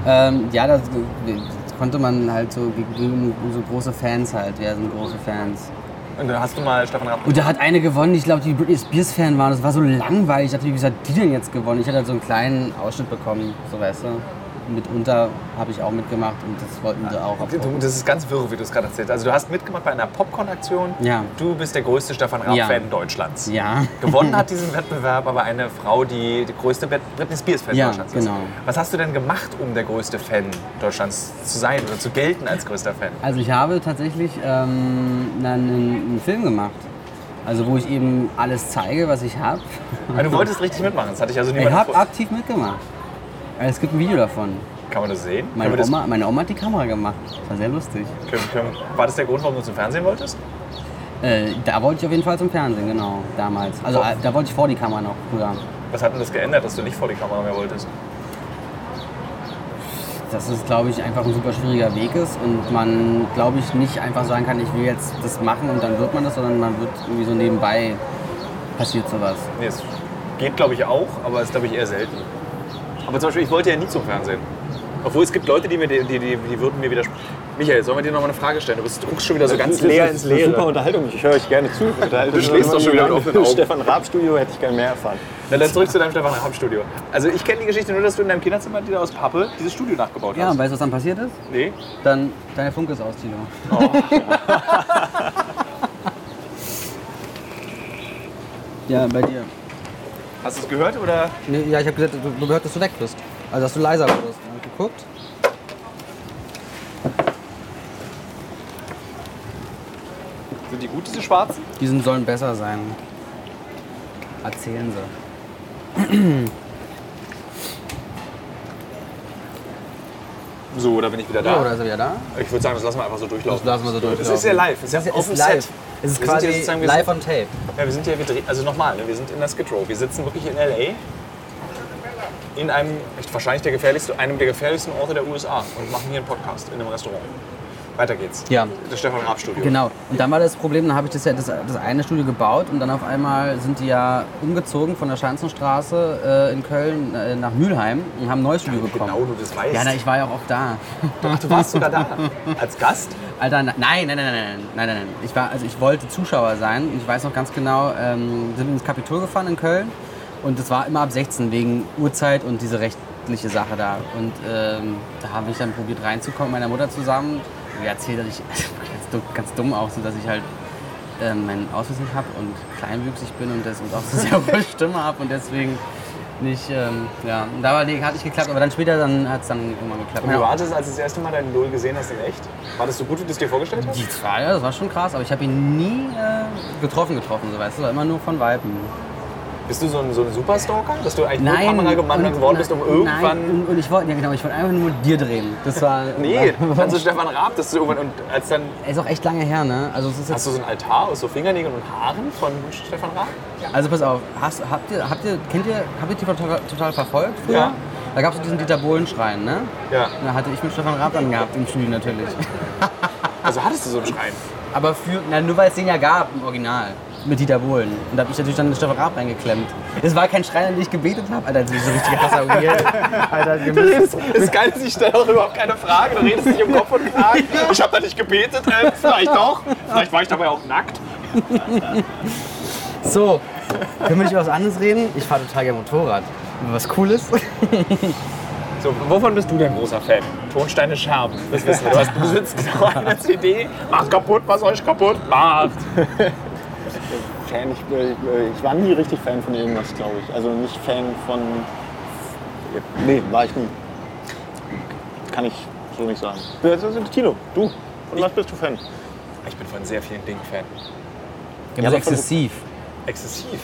Ähm, ja, das, das konnte man halt so so große Fans halt. Wer sind große Fans? Und dann hast du mal Stefan Raab. Und da hat eine gewonnen, ich glaube, die Britney Spears Fan waren. Das war so langweilig. Ich dachte, wie gesagt, die denn jetzt gewonnen? Ich hatte halt so einen kleinen Ausschnitt bekommen, so weißt du. Mitunter habe ich auch mitgemacht und das wollten sie auch. Du, das ist ganz wirr, wie du es gerade erzählst. Also du hast mitgemacht bei einer Popcorn-Aktion. Ja. Du bist der größte Stefan Raab-Fan Ja. Deutschlands. Ja. Gewonnen hat diesen Wettbewerb aber eine Frau, die die größte Britney Spears-Fan Ja, Deutschlands ist. genau. Was hast du denn gemacht, um der größte Fan Deutschlands zu sein oder zu gelten als größter Fan? Also ich habe tatsächlich ähm, einen, einen Film gemacht. Also wo ich eben alles zeige, was ich habe. Ah, Du wolltest richtig mitmachen, das hatte ich also Ich niemand habe gefragt. aktiv mitgemacht. Also Es gibt ein Video davon. Kann man das sehen? Meine das, Oma, meine Oma hat die Kamera gemacht. Das war sehr lustig. können, können, war das der Grund, warum du zum Fernsehen wolltest? Äh, da wollte ich auf jeden Fall zum Fernsehen, genau, damals. Also Vor- äh, da wollte ich vor die Kamera noch früher. Was hat denn das geändert, dass du nicht vor die Kamera mehr wolltest? Dass es, glaube ich, einfach ein super schwieriger Weg ist und man, glaube ich, nicht einfach sagen kann, ich will jetzt das machen und dann wird man das, sondern man wird irgendwie so nebenbei passiert sowas. Nee, es geht, glaube ich, auch, aber ist, glaube ich, eher selten. Aber zum Beispiel, ich wollte ja nie zum Fernsehen. Obwohl es gibt Leute, die, mir, die, die, die, würden mir widersprechen. Michael, sollen wir dir noch mal eine Frage stellen? Du, bist, du guckst schon wieder so ganz leer das ins ist eine Super Leere. Unterhaltung. Ich höre euch gerne zu. Du schläfst doch schon wieder mit offenen Augen. Stefan Raab Studio hätte ich gerne mehr erfahren. Na, dann zurück zu deinem Stefan Raab Studio. Also ich kenne die Geschichte nur, dass du in deinem Kinderzimmer dir aus Pappe dieses Studio nachgebaut Ja, und hast. weißt du, was dann passiert ist? Nee? Dann, deine Funke ist aus, Tilo. ja, bei dir. Hast du es gehört oder? Nee, ja, ich habe gesagt, du, du gehört, dass du weg bist. Also, dass du leiser wurdest. Und geguckt. Sind die gut, diese schwarzen? Die sind, sollen besser sein. Erzählen sie. So, oder bin ich wieder Ja, da? oder ist er wieder da? Ich würde sagen, das lassen wir einfach so durchlaufen. Das lassen wir so Das durchlaufen. ist ja live. Das ist ja auf dem. Set. Es ist Wir quasi live sind- on tape. Ja, wir sind hier, wir drehen, also nochmal, ne, wir sind in der Skid Row. Wir sitzen wirklich in L.A. In einem, wahrscheinlich der gefährlichste, einem der gefährlichsten Orte der USA und machen hier einen Podcast in einem Restaurant. Weiter geht's. Ja. Das Stefan Raab Studio. Genau. Und dann war das Problem, dann habe ich das ja das, das eine Studio gebaut und dann auf einmal sind die ja umgezogen von der Schanzenstraße äh, in Köln äh, nach Mülheim und haben ein neues Studio bekommen. Genau, du das weißt. Ja, na, ich war ja auch da. Ach, du warst sogar da. Als Gast? Alter, nein, nein, nein, nein, nein, nein, nein. Ich war, also ich wollte Zuschauer sein ich weiß noch ganz genau, ähm, sind ins Kapitol gefahren in Köln und es war immer ab 16 wegen Uhrzeit und diese rechtliche Sache da. Und ähm, da habe ich dann probiert reinzukommen mit meiner Mutter zusammen. Ihr erzählt, dass ich ganz dumm, ganz dumm auch so, dass ich halt ähm, meinen Ausweis nicht habe und kleinwüchsig bin und, das, und auch so sehr hohe Stimme habe und deswegen nicht, ähm, ja, und da war, nee, hat nicht geklappt, aber dann später dann hat es dann irgendwann geklappt. Und wie Ja. war das, als du das erste Mal deinen Idol gesehen hast in echt? War das so gut, wie du es dir vorgestellt hast? Die ja, das war schon krass, aber ich habe ihn nie äh, getroffen, getroffen, so weißt du, immer nur von Weiben. Bist du so ein, so ein Superstalker? Dass du eigentlich Nein, nur Kameramann und- geworden bist, um nein, irgendwann... Nein, und, und ich wollte, ja genau, ich wollte einfach nur dir drehen. Das war. Nee, also Stefan Raab, dass du irgendwann... Und als dann... ist auch echt lange her, ne? Also es ist Hast du so ein Altar aus so Fingernägeln und Haaren von Stefan Raab? also pass auf, hast, habt ihr, habt ihr, kennt ihr, habt ihr die total, total verfolgt früher? Ja. Da gab es diesen Dieter Bohlen-Schrein, ne? Ja. Da hatte ich mit Stefan Raab dann gehabt im Studio natürlich. Also hattest du so einen Schrein? Aber für, na, nur weil es den ja gab im Original. Mit Dieter Bohlen. Und da habe ich natürlich dann Stefan Raab reingeklemmt. Es war kein Schrein, an den ich gebetet habe. Alter, das ist so richtig krasser Weird. Alter, wir müssen, Das ist geil, ich stelle auch überhaupt keine Frage. Du redest nicht um Kopf und Kragen. Ich habe da nicht gebetet, äh, vielleicht doch. Vielleicht war ich dabei auch nackt. So, können wir nicht über was anderes reden? Ich fahre total gerne Motorrad. Was Cooles? So, wovon bist du denn großer Fan? Tonsteine Scherben, das wissen wir. Du hast besitzt genau eine CD. Macht kaputt, was euch kaputt macht. Fan, ich, äh, ich war nie richtig Fan von irgendwas, glaube ich. Also nicht Fan von. Nee, war ich nie. Kann ich so nicht sagen. Das? Tino, du. Von was bist du Fan? Ich bin von sehr vielen Dingen Fan. Ja, aber exzessiv. Exzessiv.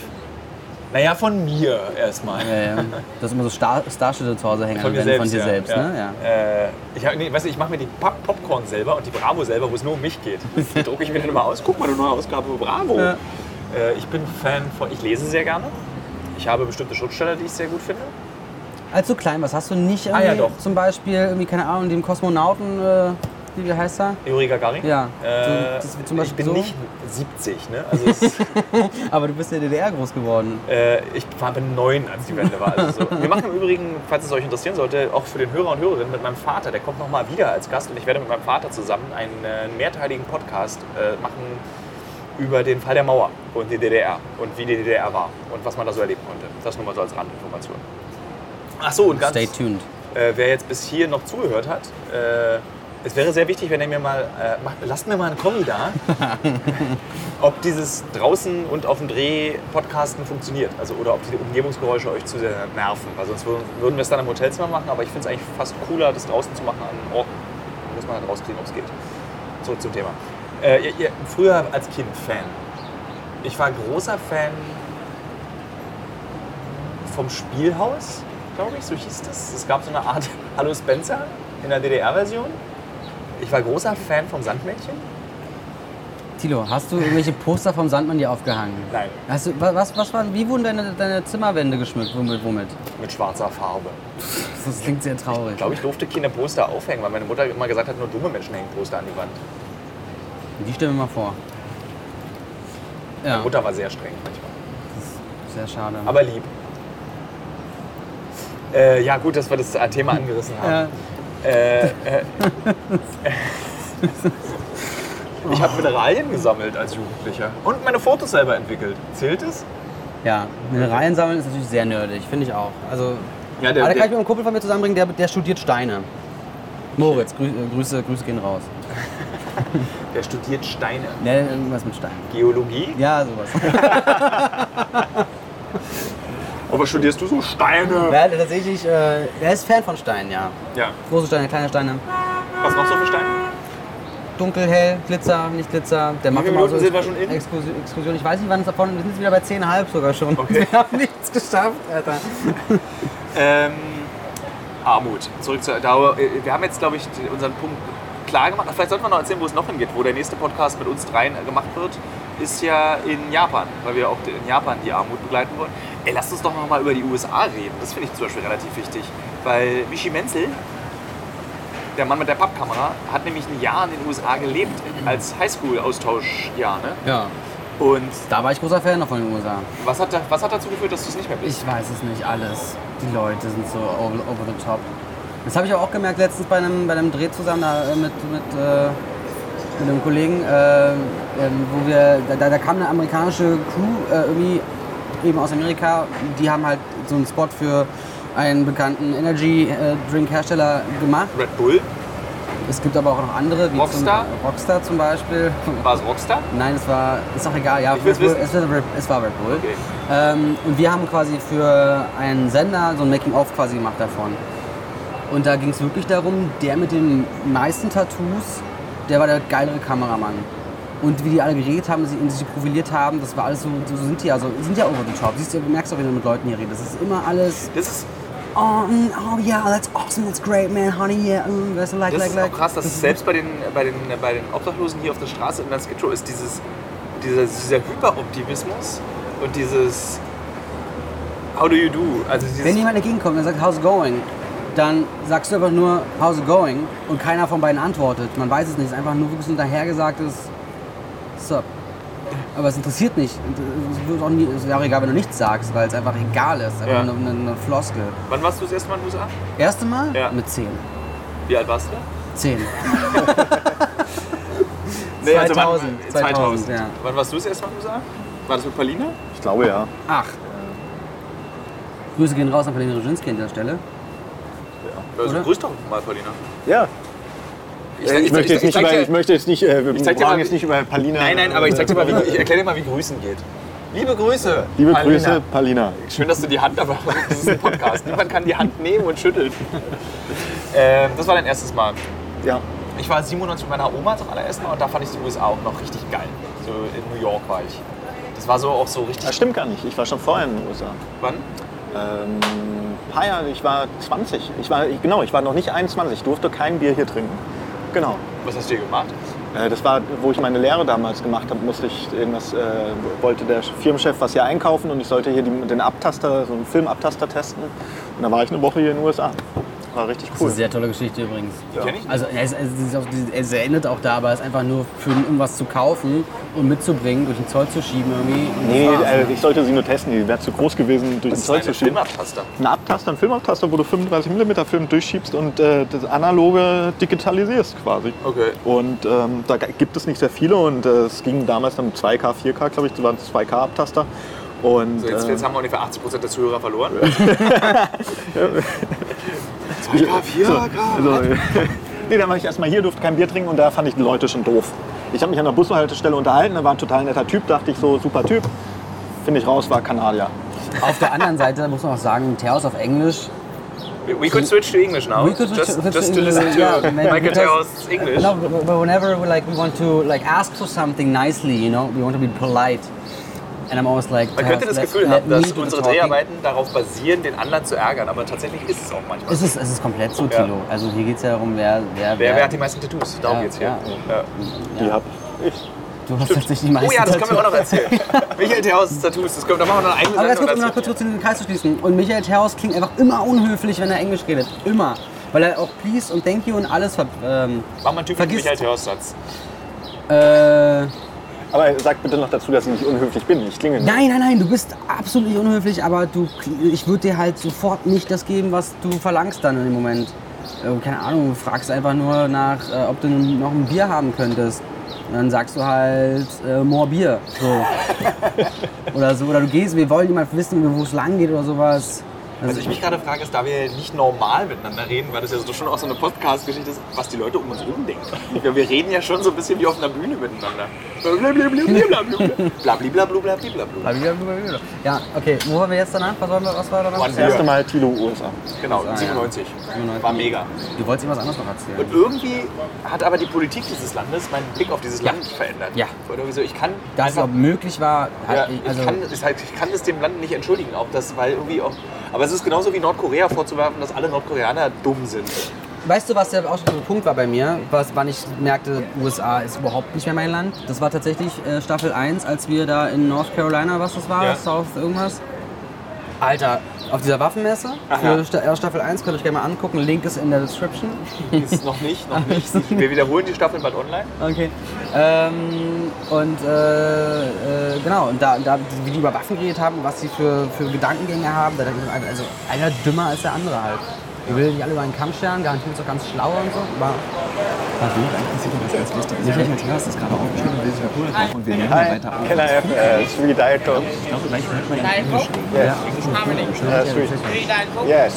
Naja, von mir erstmal. Ja, ja. Du hast immer so Star Starschnitte zu Hause hängen, Von selbst, von dir ja. selbst. ja. Ne? Ja. Äh, ich, nee, weißt du, ich mache mir die Pop Popcorn selber und die Bravo selber, wo es nur um mich geht. Die drucke ich mir dann immer aus. Guck mal, eine neue Ausgabe für Bravo. Äh, ich bin Fan von, ich lese sehr gerne. Ich habe bestimmte Schriftsteller, die ich sehr gut finde. Als du klein warst, hast du nicht Ah, ja, irgendwie doch. zum Beispiel, irgendwie, keine Ahnung, den Kosmonauten, äh, wie wie heißt er? Yuri Gagarin. Ja, Äh, zum ich bin so. nicht 70, ne? Also Aber du bist in der DDR groß geworden. äh, ich war bin neun, als die Wende war. Also so. Wir machen im Übrigen, falls es euch interessieren sollte, auch für den Hörer und Hörerinnen mit meinem Vater. Der kommt noch mal wieder als Gast und ich werde mit meinem Vater zusammen einen äh, mehrteiligen Podcast äh, machen über den Fall der Mauer und die DDR und wie die DDR war und was man da so erleben konnte. Das nur mal so als Randinformation. Ach so, und ganz, Stay tuned. äh, wer jetzt bis hier noch zugehört hat, äh, es wäre sehr wichtig, wenn ihr mir mal, äh, macht, lasst mir mal einen Kommi da, ob dieses draußen und auf dem Dreh Podcasten funktioniert. Also, oder ob die Umgebungsgeräusche euch zu sehr nerven. Weil sonst würden, würden wir es dann im Hotelzimmer machen, aber ich finde es eigentlich fast cooler, das draußen zu machen an Orten. Muss man halt rauskriegen, ob es geht. Zurück zum Thema. Äh, ihr, ihr, früher als Kind Fan. Ich war großer Fan vom Spielhaus, glaube ich, so hieß das. Es gab so eine Art Hallo Spencer in der DDR-Version. Ich war großer Fan vom Sandmännchen. Tilo, hast du irgendwelche Poster vom Sandmann dir aufgehangen? Nein, Hast du, wa- was, was waren, wie wurden deine, deine Zimmerwände geschmückt? Womit? womit? mit schwarzer Farbe. Das klingt sehr traurig. Ich glaube, ich durfte keine Poster aufhängen, weil meine Mutter immer gesagt hat, nur dumme Menschen hängen Poster an die Wand. Die stellen wir mal vor. Ja, Meine Mutter war sehr streng manchmal. sehr schade. Aber lieb. Äh, ja, gut, dass wir das Thema angerissen haben. ja, Äh, äh, ich habe Mineralien gesammelt als Jugendlicher und meine Fotos selber entwickelt. Zählt es? ja, Mineralien sammeln ist natürlich sehr nerdig, finde ich auch. Also, Ja, aber der, da kann ich mit einem Kumpel von mir zusammenbringen, der, der studiert Steine. Moritz, grü äh, Grüße, Grüße gehen raus. der studiert Steine. Ne, irgendwas mit Steinen. Geologie? Ja, sowas. Aber studierst du so Steine? Ja, tatsächlich, äh, er ist Fan von Steinen, ja. Ja. Große Steine, kleine Steine. Was noch so für Steine? Dunkel, hell, Glitzer, nicht Glitzer. Der macht immer Minuten sind wir schon in? Exkursion, Exkursion. Ich weiß nicht, wann es davon Wir sind jetzt wieder bei 10,5 sogar schon. Okay. Wir haben nichts geschafft, Alter. Ähm, Armut. Zurück zur Dauer. Wir haben jetzt, glaube ich, unseren Punkt klar gemacht. Vielleicht sollten wir noch erzählen, wo es noch hingeht. Wo der nächste Podcast mit uns dreien gemacht wird, ist ja in Japan, weil wir auch in Japan die Armut begleiten wollen. Ey, lasst uns doch noch mal über die USA reden. Das finde ich zum Beispiel relativ wichtig. Weil Michi Menzel, der Mann mit der Pappkamera, hat nämlich ein Jahr in den USA gelebt, als Highschool-Austauschjahr. Ne? Ja, Und da war ich großer Fan noch von den USA. was hat, da, was hat dazu geführt, dass du es nicht mehr bist? Ich weiß es nicht alles. Die Leute sind so over, over the top. Das habe ich aber auch gemerkt letztens bei einem, bei einem Dreh zusammen da, äh, mit, mit, äh, mit einem Kollegen, äh, ähm, wo wir, da, da, kam eine amerikanische Crew äh, irgendwie eben aus Amerika. Die haben halt so einen Spot für einen bekannten Energy äh, Drink Hersteller gemacht. Red Bull? Es gibt aber auch noch andere, wie Rockstar? Zum, Rockstar zum Beispiel. War es Rockstar? Nein, es war, ist auch egal, ja, Red Bull, es, war Red, es war Red Bull. Okay. Ähm, und wir haben quasi für einen Sender so ein Making-of quasi gemacht davon. Und da ging es wirklich darum, der mit den meisten Tattoos, der war der geilere Kameramann. Und wie die alle geredet haben, sie, sich profiliert haben, das war alles so, so sind die ja so, sind ja over the top. Siehst du, du merkst auch, wenn du mit Leuten hier redest, das ist immer alles, Das ist, oh, mm, oh yeah, that's awesome, that's great, man, honey, yeah, mm, weißt du, like, das like, ist like. auch krass, dass es selbst bei den, bei, den, bei den Obdachlosen hier auf der Straße in der Skid Row ist dieses, dieser, dieser Hyperoptimismus und dieses How do you do? Also Wenn jemand entgegenkommt und sagt, how's it going? Dann sagst du einfach nur, how's it going? Und keiner von beiden antwortet. Man weiß es nicht. Es ist einfach nur wirklich dahergesagtes Sup. Aber es interessiert nicht. Es wird auch nie, es wäre auch egal, wenn du nichts sagst, weil es einfach egal ist. Einfach Ja. eine, eine, eine Floskel. Wann warst du das erste Mal in den USA? Erste Mal? Ja. Mit 10. Wie alt warst du? 10. Nee, also 2000, wann, 2000, ja. Wann warst du das erste Mal in den USA? War das mit Paulina? Ich glaube ja. Ach. Grüße gehen raus an Paulina Roginski an der Stelle. Also, Oder? grüß doch mal Paulina. Ja. Äh, Ich, möchte, jetzt nicht über, ich möchte jetzt nicht, äh, wir Ich zeig dir brauchen mal, jetzt nicht über Palina. Nein, nein, aber ich, zeig dir mal, wie, ich erkläre dir mal, wie Grüßen geht. Liebe Grüße. Liebe Paulina. Grüße, Palina. Schön, dass du die Hand aber Das ist ein Podcast. Niemand kann die Hand nehmen und schütteln. Ähm, das war dein erstes Mal. Ja. Ich war 97 mit meiner Oma zum allerersten Mal und da fand ich die USA auch noch richtig geil. So in New York war ich. Das war so auch so richtig. Das stimmt gar nicht. Ich war schon vorher in den USA. Wann? Ähm, paar Jahre, ich war 20. Ich war, ich, genau, ich war noch nicht 21. Ich durfte kein Bier hier trinken. Genau. Was hast du hier gemacht? Äh, Das war, wo ich meine Lehre damals gemacht habe, musste ich irgendwas, äh, wollte der Firmenchef was hier einkaufen und ich sollte hier die, den Abtaster, so einen Filmabtaster testen. Und dann war ich eine Woche hier in den USA. War richtig Das ist cool. eine sehr tolle Geschichte übrigens. Die kenn ich nicht. Also es, es, es erinnert auch da, aber es ist einfach nur für um was zu kaufen und mitzubringen, durch den Zoll zu schieben irgendwie. Nee, äh, ich sollte sie nur testen. Die wäre zu groß gewesen, durch den Das Zoll ist zu schieben. Filmabtaster. Ein Abtaster, ein Filmabtaster, wo du 35 mm Film durchschiebst und äh, das analoge digitalisierst quasi. Okay. Und ähm, da gibt es nicht sehr viele und äh, es ging damals dann 2K, 4K, glaube ich, das waren 2K-Abtaster. Und So, jetzt, äh, jetzt haben wir ungefähr 80% der Zuhörer verloren. 2K, 4K. also, nee, dann war ich erstmal hier, durfte kein Bier trinken und da fand ich die Leute schon doof. Ich habe mich an der Bushaltestelle unterhalten, da war ein total netter Typ, dachte ich so, super Typ. Finde ich raus, war Kanadier. Auf der anderen Seite muss man auch sagen, Theos auf Englisch. We could switch to English now. We could switch just, to- just to listen to Yeah, Michael because- Theos English. No, but but whenever we like we want to like ask for something nicely, you know, we want to be polite. And I'm always like, Man könnte das let- Gefühl let haben, dass unsere talking. Dreharbeiten darauf basieren, den anderen zu ärgern. Aber tatsächlich ist es auch manchmal. Es ist, es ist komplett so, Ja. Tilo. Also hier geht es ja darum, wer, wer, Wer, wer hat die meisten Tattoos? Darum Ja, geht's hier. ja. Ja. Die hab ich. Du hast tatsächlich die meisten Oh ja, das können wir auch noch erzählen. Michael Theos Tattoos, das können wir, da machen wir noch eine Aber ganz Sendung kurz, um noch kurz, den Kreis zu schließen. Und Michael Terhaus klingt einfach immer unhöflich, wenn er Englisch redet. Immer. Weil er auch Please und Thank you und alles ver ähm, Mach mal einen typischen Michael Theos Satz. äh, Aber sag bitte noch dazu, dass ich nicht unhöflich bin. Ich klinge nicht. Nein, nein, nein, du bist absolut nicht unhöflich, aber du, ich würde dir halt sofort nicht das geben, was du verlangst dann in dem Moment. Äh, keine Ahnung, du fragst einfach nur nach, äh, ob du noch ein Bier haben könntest. Und dann sagst du halt, äh, more Bier. So. oder so. Oder du gehst, wir wollen jemand wissen, wo es lang geht oder sowas. Was ich mich gerade frage, ist, da wir nicht normal miteinander reden, weil das ja so schon auch so eine Podcast-Geschichte ist, was die Leute um uns herum denken. Ja, wir reden ja schon so ein bisschen wie auf einer Bühne miteinander. Blablabla. Ja, okay, wo waren wir jetzt danach? Was, waren wir, was war danach? Das erste Mal Tilo USA. Genau, Ah, ja. 97. 97. War mega. Du wolltest irgendwas anderes noch erzählen. Und irgendwie hat aber die Politik dieses Landes meinen Blick auf dieses Ja. Land verändert. Ja. Oder ich kann Dass es auch möglich war, ja, also, ich, kann, ist halt, ich kann es dem Land nicht entschuldigen, auch das, weil irgendwie auch. Aber es ist genauso wie Nordkorea vorzuwerfen, dass alle Nordkoreaner dumm sind. Weißt du, was der ausschlaggebende Punkt war bei mir? Was, wann ich merkte, USA ist überhaupt nicht mehr mein Land? Das war tatsächlich äh, Staffel 1, als wir da in North Carolina, was das war, Ja. South irgendwas. Alter, auf dieser Waffenmesse Ach für Staffel 1 könnt ihr euch gerne mal angucken. Link ist in der Description. Ist noch nicht, noch nicht. Wir wiederholen die Staffeln bald online. Okay. Ähm, und äh, äh, genau, und da, da, wie die über Waffen geredet haben, was sie für, für Gedankengänge haben, da dachte ich also einer dümmer als der andere halt. Die will nicht alle über einen Kamm scheren, garantiert so ganz schlau und so. Aber Michael Matthias ist gerade will sich eine Cola kaufen und wir nehmen weiter auf. can I have uh, three Diet Coke? Ich glaube, gleich hört man Diet Coke? Yes. How many? Uh, three. Three Diet Coke? Yes.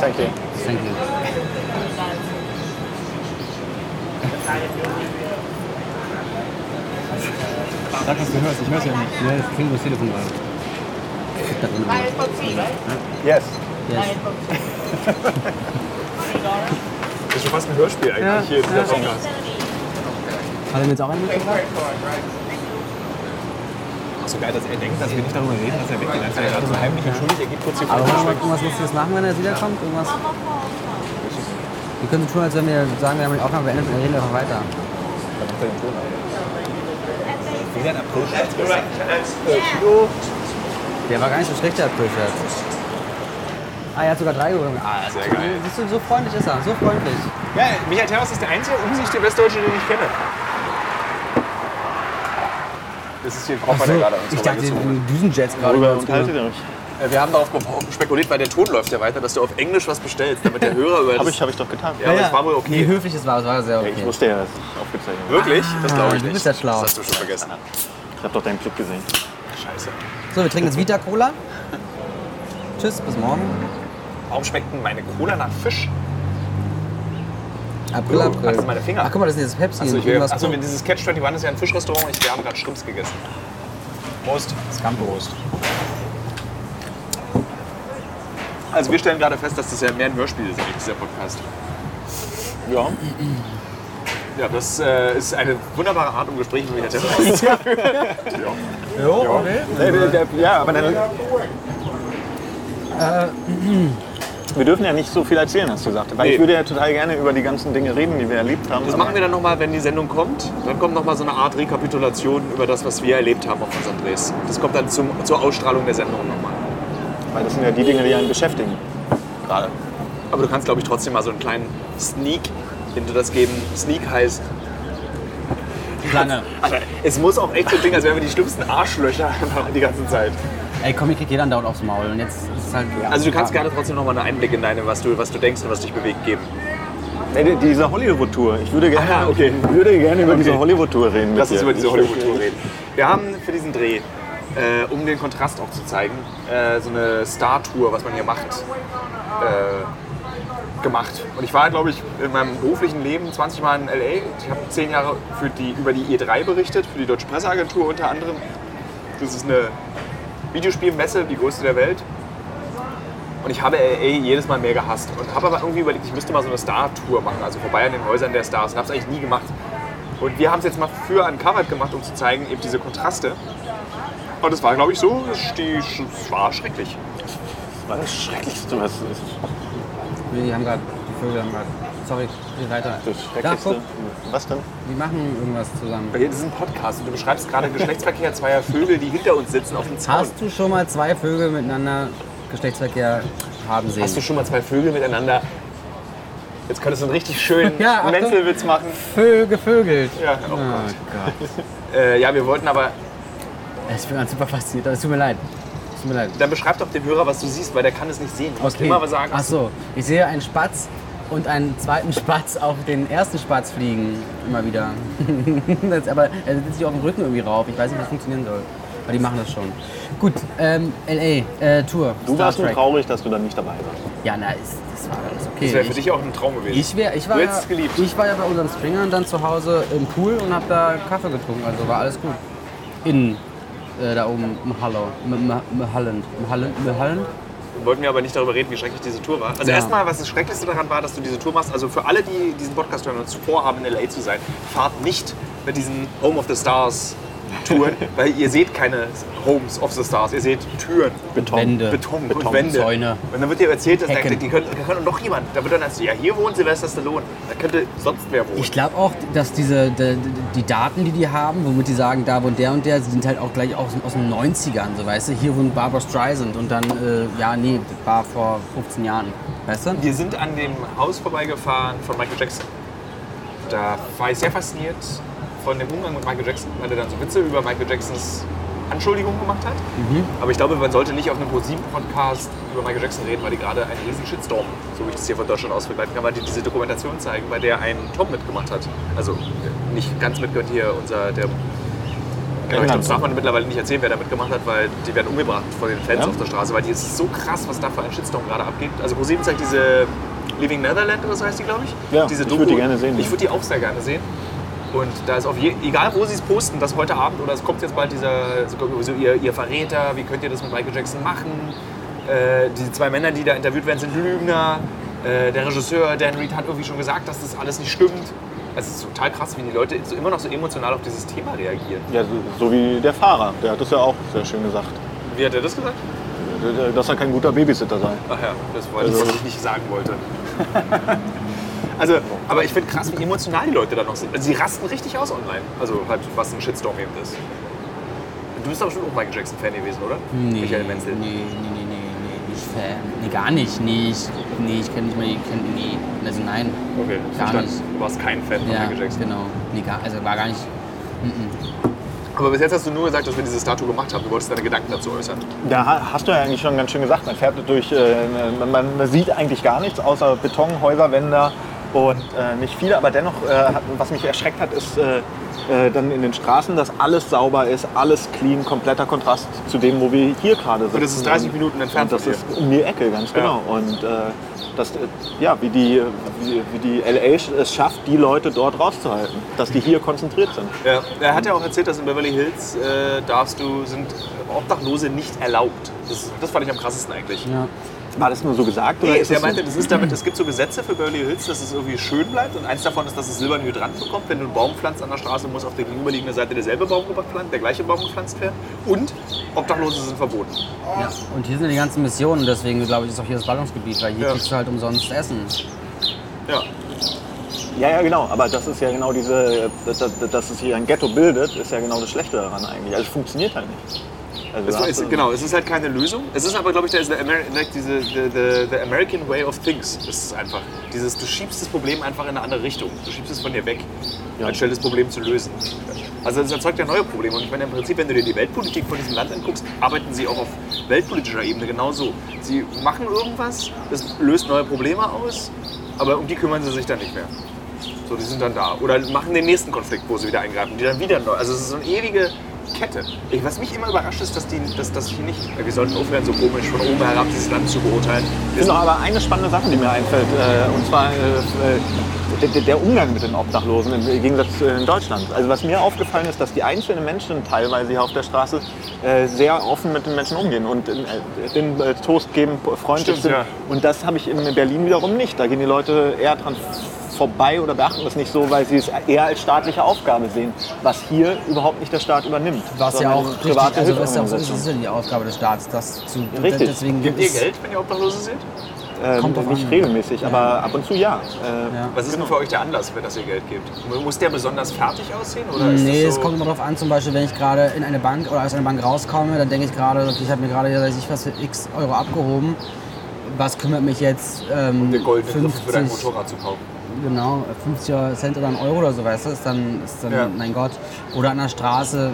Thank you. thank you. Sag, was du hörst. Ich höre es ja nicht. Ja, das klingt über das Telefon gerade. Yes. Yes. Das ist schon fast ein Hörspiel eigentlich Ja, hier, dieser ja. Podcast. Hat er mir jetzt auch einen mitgebracht? So geil, dass er denkt, dass wir nicht darüber reden, dass er weggeht. Als er gerade so heimlich entschuldigt, er geht kurz hier Aber vor. wollen wir irgendwas Lustiges machen, wenn er wiederkommt? Irgendwas? Wir können so tun, als wenn wir sagen, wir haben die Aufnahme beendet und wir reden einfach weiter. Wieder ein April-Scherz. Der war gar nicht so schlecht, der Aprilscherz. Ah, er hat sogar drei gewonnen. Ah, Sehr geil. Siehst du, so freundlich ist er, so freundlich. Ja, Michael Terras ist der einzige umsichtige Westdeutsche, den ich kenne. Das ist hier Koffer, der gerade uns ich dachte, in Düsenjets gerade. Worüber über uns unterhaltet ihr euch? Äh, Wir haben darauf spekuliert, weil der Ton läuft ja weiter, dass du auf Englisch was bestellst, damit der Hörer über das... Habe ich, hab ich doch getan. Ja, aber es war wohl Wie okay. höflich es war, es war sehr Ja, okay. Ich wusste ja, dass ich aufgezeichnet habe. Wirklich? Das glaube ich du nicht. bist ja schlau. Das hast du schon vergessen. Ich habe doch deinen Blick gesehen. Scheiße. So, wir trinken jetzt Vita Cola. Tschüss, bis morgen. Warum schmeckt denn meine Cola nach Fisch? April, Oh, April. das sind meine Finger. Ach, guck mal, das ist jetzt Pepsi. Achso, ich, achso dieses Catch 21 ist ja ein Fischrestaurant. Ich, wir haben gerade Schrimps gegessen. Prost. Scampost. Also wir stellen gerade fest, dass das ja mehr ein Hörspiel ist, eigentlich, dieser Podcast. Ja. Ja, das äh, ist eine wunderbare Art, um Gespräche mit mir zu führen. Jo, okay. Der- der- der- Ja, aber dann. Wir dürfen ja nicht so viel erzählen, hast du gesagt. Weil Nee. ich würde ja total gerne über die ganzen Dinge reden, die wir erlebt haben. Das machen wir dann nochmal, wenn die Sendung kommt. Dann kommt nochmal so eine Art Rekapitulation über das, was wir erlebt haben auf unseren Drehs. Das kommt dann zum, zur Ausstrahlung der Sendung nochmal. Weil das sind ja die Dinge, die einen beschäftigen. Gerade. Aber du kannst, glaube ich, trotzdem mal so einen kleinen Sneak hinter das geben. Sneak heißt, Lange. Alter, es muss auch echt so klingen, als wären wir die schlimmsten Arschlöcher die ganze Zeit. Ey, komm, hier kriegt jeder dauert aufs Maul. Und jetzt ist es halt. Also du kannst gerne trotzdem nochmal einen Einblick in deine, was du, was du denkst und was dich bewegt, geben. Nee, die- diese Hollywood-Tour. Ich würde gerne, Ah, ja, okay. ich würde gerne über Okay. diese Hollywood-Tour reden. Lass uns über diese Ich- Hollywood-Tour reden. Wir haben für diesen Dreh, äh, um den Kontrast auch zu zeigen, äh, so eine Star-Tour, was man hier macht, äh, gemacht. Und ich war, glaube ich, in meinem beruflichen Leben 20 Mal in L.A. Ich habe zehn Jahre für die, über die E3 berichtet, für die Deutsche Presseagentur unter anderem. Das ist eine Videospielmesse, die größte der Welt. Und ich habe LA jedes Mal mehr gehasst. Und habe aber irgendwie überlegt, ich müsste mal so eine Star-Tour machen, also vorbei an den Häusern der Stars. Und habe es eigentlich nie gemacht. Und wir haben es jetzt mal für Uncovered gemacht, um zu zeigen, eben diese Kontraste. Und es war, glaube ich, so, es es war schrecklich. Das war das Schrecklichste, was ist. Die haben gerade. Die Vögel haben gerade. Sorry, geh weiter. Das Da, Schrecklichste. guck, Was denn? die machen irgendwas zusammen. Ist ein Podcast und du beschreibst gerade Geschlechtsverkehr zweier Vögel, die hinter uns sitzen auf dem Zaun. Hast du schon mal zwei Vögel miteinander Geschlechtsverkehr haben sehen? Hast du schon mal zwei Vögel miteinander? Jetzt könntest du einen richtig schönen Ja, Achtung. Menzelwitz machen. Vögel gevögelt? Ja, oh Oh Gott. Gott. Äh, ja, wir wollten aber Ich bin ganz super fasziniert, aber es tut mir leid. Es tut mir leid. Dann beschreib doch dem Hörer, was du siehst, weil der kann es nicht sehen. Du musst immer was sagen. Ach so, ich sehe einen Spatz und einen zweiten Spatz auf den ersten Spatz fliegen. Immer wieder. das, aber er sitzt sich auf dem Rücken irgendwie rauf. Ich weiß nicht, wie das funktionieren soll. Aber die machen das schon. Gut, ähm, LA, äh, Tour. Du Star warst nur Trek. traurig, dass du dann nicht dabei warst. Ja, na, ist, das war alles okay. Das wäre für Ich- dich auch ein Traum gewesen. Ich, wär, ich, war Du ja, geliebt. ich war ja bei unseren Springern dann zu Hause im Pool und habe da Kaffee getrunken, also war alles gut. In, äh, da oben im Hallo, im Halland. Im Halland? Im Halland? Wollten wir aber nicht darüber reden, wie schrecklich diese Tour war. Also Ja. erstmal, was das Schrecklichste daran war, dass du diese Tour machst. Also für alle, die diesen Podcast hören und zuvor haben, in LA zu sein, fahrt nicht mit diesen Home of the Stars Touren, weil ihr seht keine Homes of the Stars, ihr seht Türen, Beton. Wände. Beton, Beton, und Wände. Zäune. Und dann wird dir erzählt, dass da, die können, da könnte noch jemand, da wird dann erzählt, ja hier wohnt Sylvester Stallone, da könnte sonst wer wohnen. Ich glaube auch, dass diese die, die Daten, die die haben, womit die sagen, da wohnt der und der, sind halt auch gleich aus, aus den 90ern, so weißt du. Hier wohnt Barbara Streisand und dann, äh, ja, nee, das war vor 15 Jahren, weißt du? Wir sind an dem Haus vorbeigefahren von Michael Jackson. Da war ich sehr fasziniert von dem Umgang mit Michael Jackson, weil er dann so Witze über Michael Jacksons Anschuldigungen gemacht hat. Aber ich glaube, man sollte nicht auf einem ProSieben-Podcast über Michael Jackson reden, weil die gerade einen riesen Shitstorm, so wie ich das hier von Deutschland aus begleiten kann, weil die diese Dokumentation zeigen, bei der ein Tom mitgemacht hat. Also äh, nicht ganz mitgehört hier unser, der Genau, ich glaube, das darf man mittlerweile nicht erzählen, wer da mitgemacht hat, weil die werden umgebracht von den Fans Ja. auf der Straße, weil die ist so krass, was da für ein Shitstorm gerade abgeht. Also ProSieben zeigt diese Living Netherland oder so heißt die, glaube ich. Ja, diese ich würde die gerne sehen, Ich würde die auch sehr gerne sehen. Und da ist auf je, egal wo sie es posten, dass heute Abend oder es kommt jetzt bald dieser, so, ihr, ihr Verräter, wie könnt ihr das mit Michael Jackson machen? Äh, die zwei Männer, die da interviewt werden, sind Lügner. Äh, der Regisseur Dan Reed hat irgendwie schon gesagt, dass das alles nicht stimmt. Es ist total krass, wie die Leute so immer noch so emotional auf dieses Thema reagieren. Ja, so, so wie der Fahrer. Der hat das ja auch sehr schön gesagt. Wie hat er das gesagt? Dass er kein guter Babysitter sei. Ach ja, das das, Also- was ich nicht sagen wollte. also, aber ich finde krass, wie emotional die Leute da noch sind. Also, sie rasten richtig aus online. Also, halt, was ein Shitstorm eben ist. Du bist aber schon auch Michael Jackson-Fan gewesen, oder? Nee, Michael Menzel. Nee, nee, nee, nee, nee, nicht Fan. Nee, gar nicht. Nee, ich, nee, ich kenne nicht mal, ich kenn, nee. Also nein. Okay, Gar nicht. Du warst kein Fan von Ja, Michael Jackson. genau. Nee, gar, also war gar nicht. Aber bis jetzt hast du nur gesagt, dass wir diese Statue gemacht haben. Du wolltest deine Gedanken dazu äußern. Da ha- hast du ja eigentlich schon ganz schön gesagt. Man fährt durch, äh, man, man sieht eigentlich gar nichts außer Beton, Häuser, Wände, Und äh, nicht viele, aber dennoch, äh, was mich erschreckt hat, ist äh, äh, dann in den Straßen, dass alles sauber ist, alles clean, kompletter Kontrast zu dem, wo wir hier gerade sitzen. Und das ist 30 Minuten entfernt Und das ist um die Ecke, ganz genau. Und äh, das, äh, ja, wie die, wie, wie die LA es schafft, die Leute dort rauszuhalten, dass die hier konzentriert sind. Ja, er hat ja auch erzählt, dass in Beverly Hills äh, darfst du, sind Obdachlose nicht erlaubt. Das, das fand ich am krassesten eigentlich. Ja. War das nur so gesagt? Oder Nee, ist der es so- meinte, das ist damit, es gibt so Gesetze für Beverly Hills, dass es irgendwie schön bleibt. Und eins davon ist, dass es silbernen Hydrant bekommt. Wenn du einen Baum pflanzt an der Straße, muss auf der gegenüberliegenden Seite derselbe Baum gepflanzt, der gleiche Baum gepflanzt werden. Und Obdachlose sind verboten. Ja. Und hier sind die ganzen Missionen, deswegen glaube ich, ist auch hier das Ballungsgebiet, weil hier Ja. kriegst du halt umsonst Essen. Ja. Ja, ja, genau. Aber das ist ja genau diese, dass, dass dass es hier ein Ghetto bildet, ist ja genau das Schlechte daran eigentlich. Also es funktioniert halt nicht. Also Es ist, genau, es ist halt keine Lösung. Es ist aber, glaube ich, der, the, Ameri like diese, the, the, the American way of things. Das ist einfach. Dieses, du schiebst das Problem einfach in eine andere Richtung. Du schiebst es von dir weg, Ja. anstelle das Problem zu lösen. Also es erzeugt ja neue Probleme. Und ich meine, im Prinzip, wenn du dir die Weltpolitik von diesem Land anguckst, arbeiten sie auch auf weltpolitischer Ebene genauso. Sie machen irgendwas, das löst neue Probleme aus, aber um die kümmern sie sich dann nicht mehr. So, die sind dann da. Oder machen den nächsten Konflikt, wo sie wieder eingreifen, die dann wieder neu. Also es ist so eine ewige Kette. Ich, was mich immer überrascht ist, dass die, dass, dass hier nicht, wir sollten aufhören, so komisch von oben herab dieses Land zu beurteilen. Es gibt noch aber eine spannende Sache, die mir einfällt, äh, und zwar äh, äh, der, der Umgang mit den Obdachlosen im Gegensatz zu in Deutschland. Also was mir aufgefallen ist, dass die einzelnen Menschen teilweise hier auf der Straße äh, sehr offen mit den Menschen umgehen und äh, den äh, Toast geben, freundlich Stimmt, sind. ja. Und das habe ich in Berlin wiederum nicht. Da gehen die Leute eher dran vorbei oder beachten das nicht so, weil sie es eher als staatliche Aufgabe sehen, was hier überhaupt nicht der Staat übernimmt. Was ja sondern auch richtig, private also was ja auch so ist, ist ja die Aufgabe des Staates, das zu Richtig. Deswegen Gebt ihr ist- Geld, wenn ihr Obdachlose seht? Ähm, Kommt nicht an. regelmäßig, aber ab und zu ja. Äh, Ja. Was ist denn für euch der Anlass, wenn das ihr Geld gibt? Muss der besonders fertig aussehen? Oder ist Nee, das es so, kommt immer darauf an, zum Beispiel, wenn ich gerade in eine Bank oder aus einer Bank rauskomme, dann denke ich gerade, ich habe mir gerade, weiß ich was, für x Euro abgehoben. Was kümmert mich jetzt? Ähm, der goldene Griff 50, für dein Motorrad zu kaufen? Genau, 50 Cent oder ein Euro oder so, weißt du, ist dann, ist dann Ja. mein Gott. Oder an der Straße,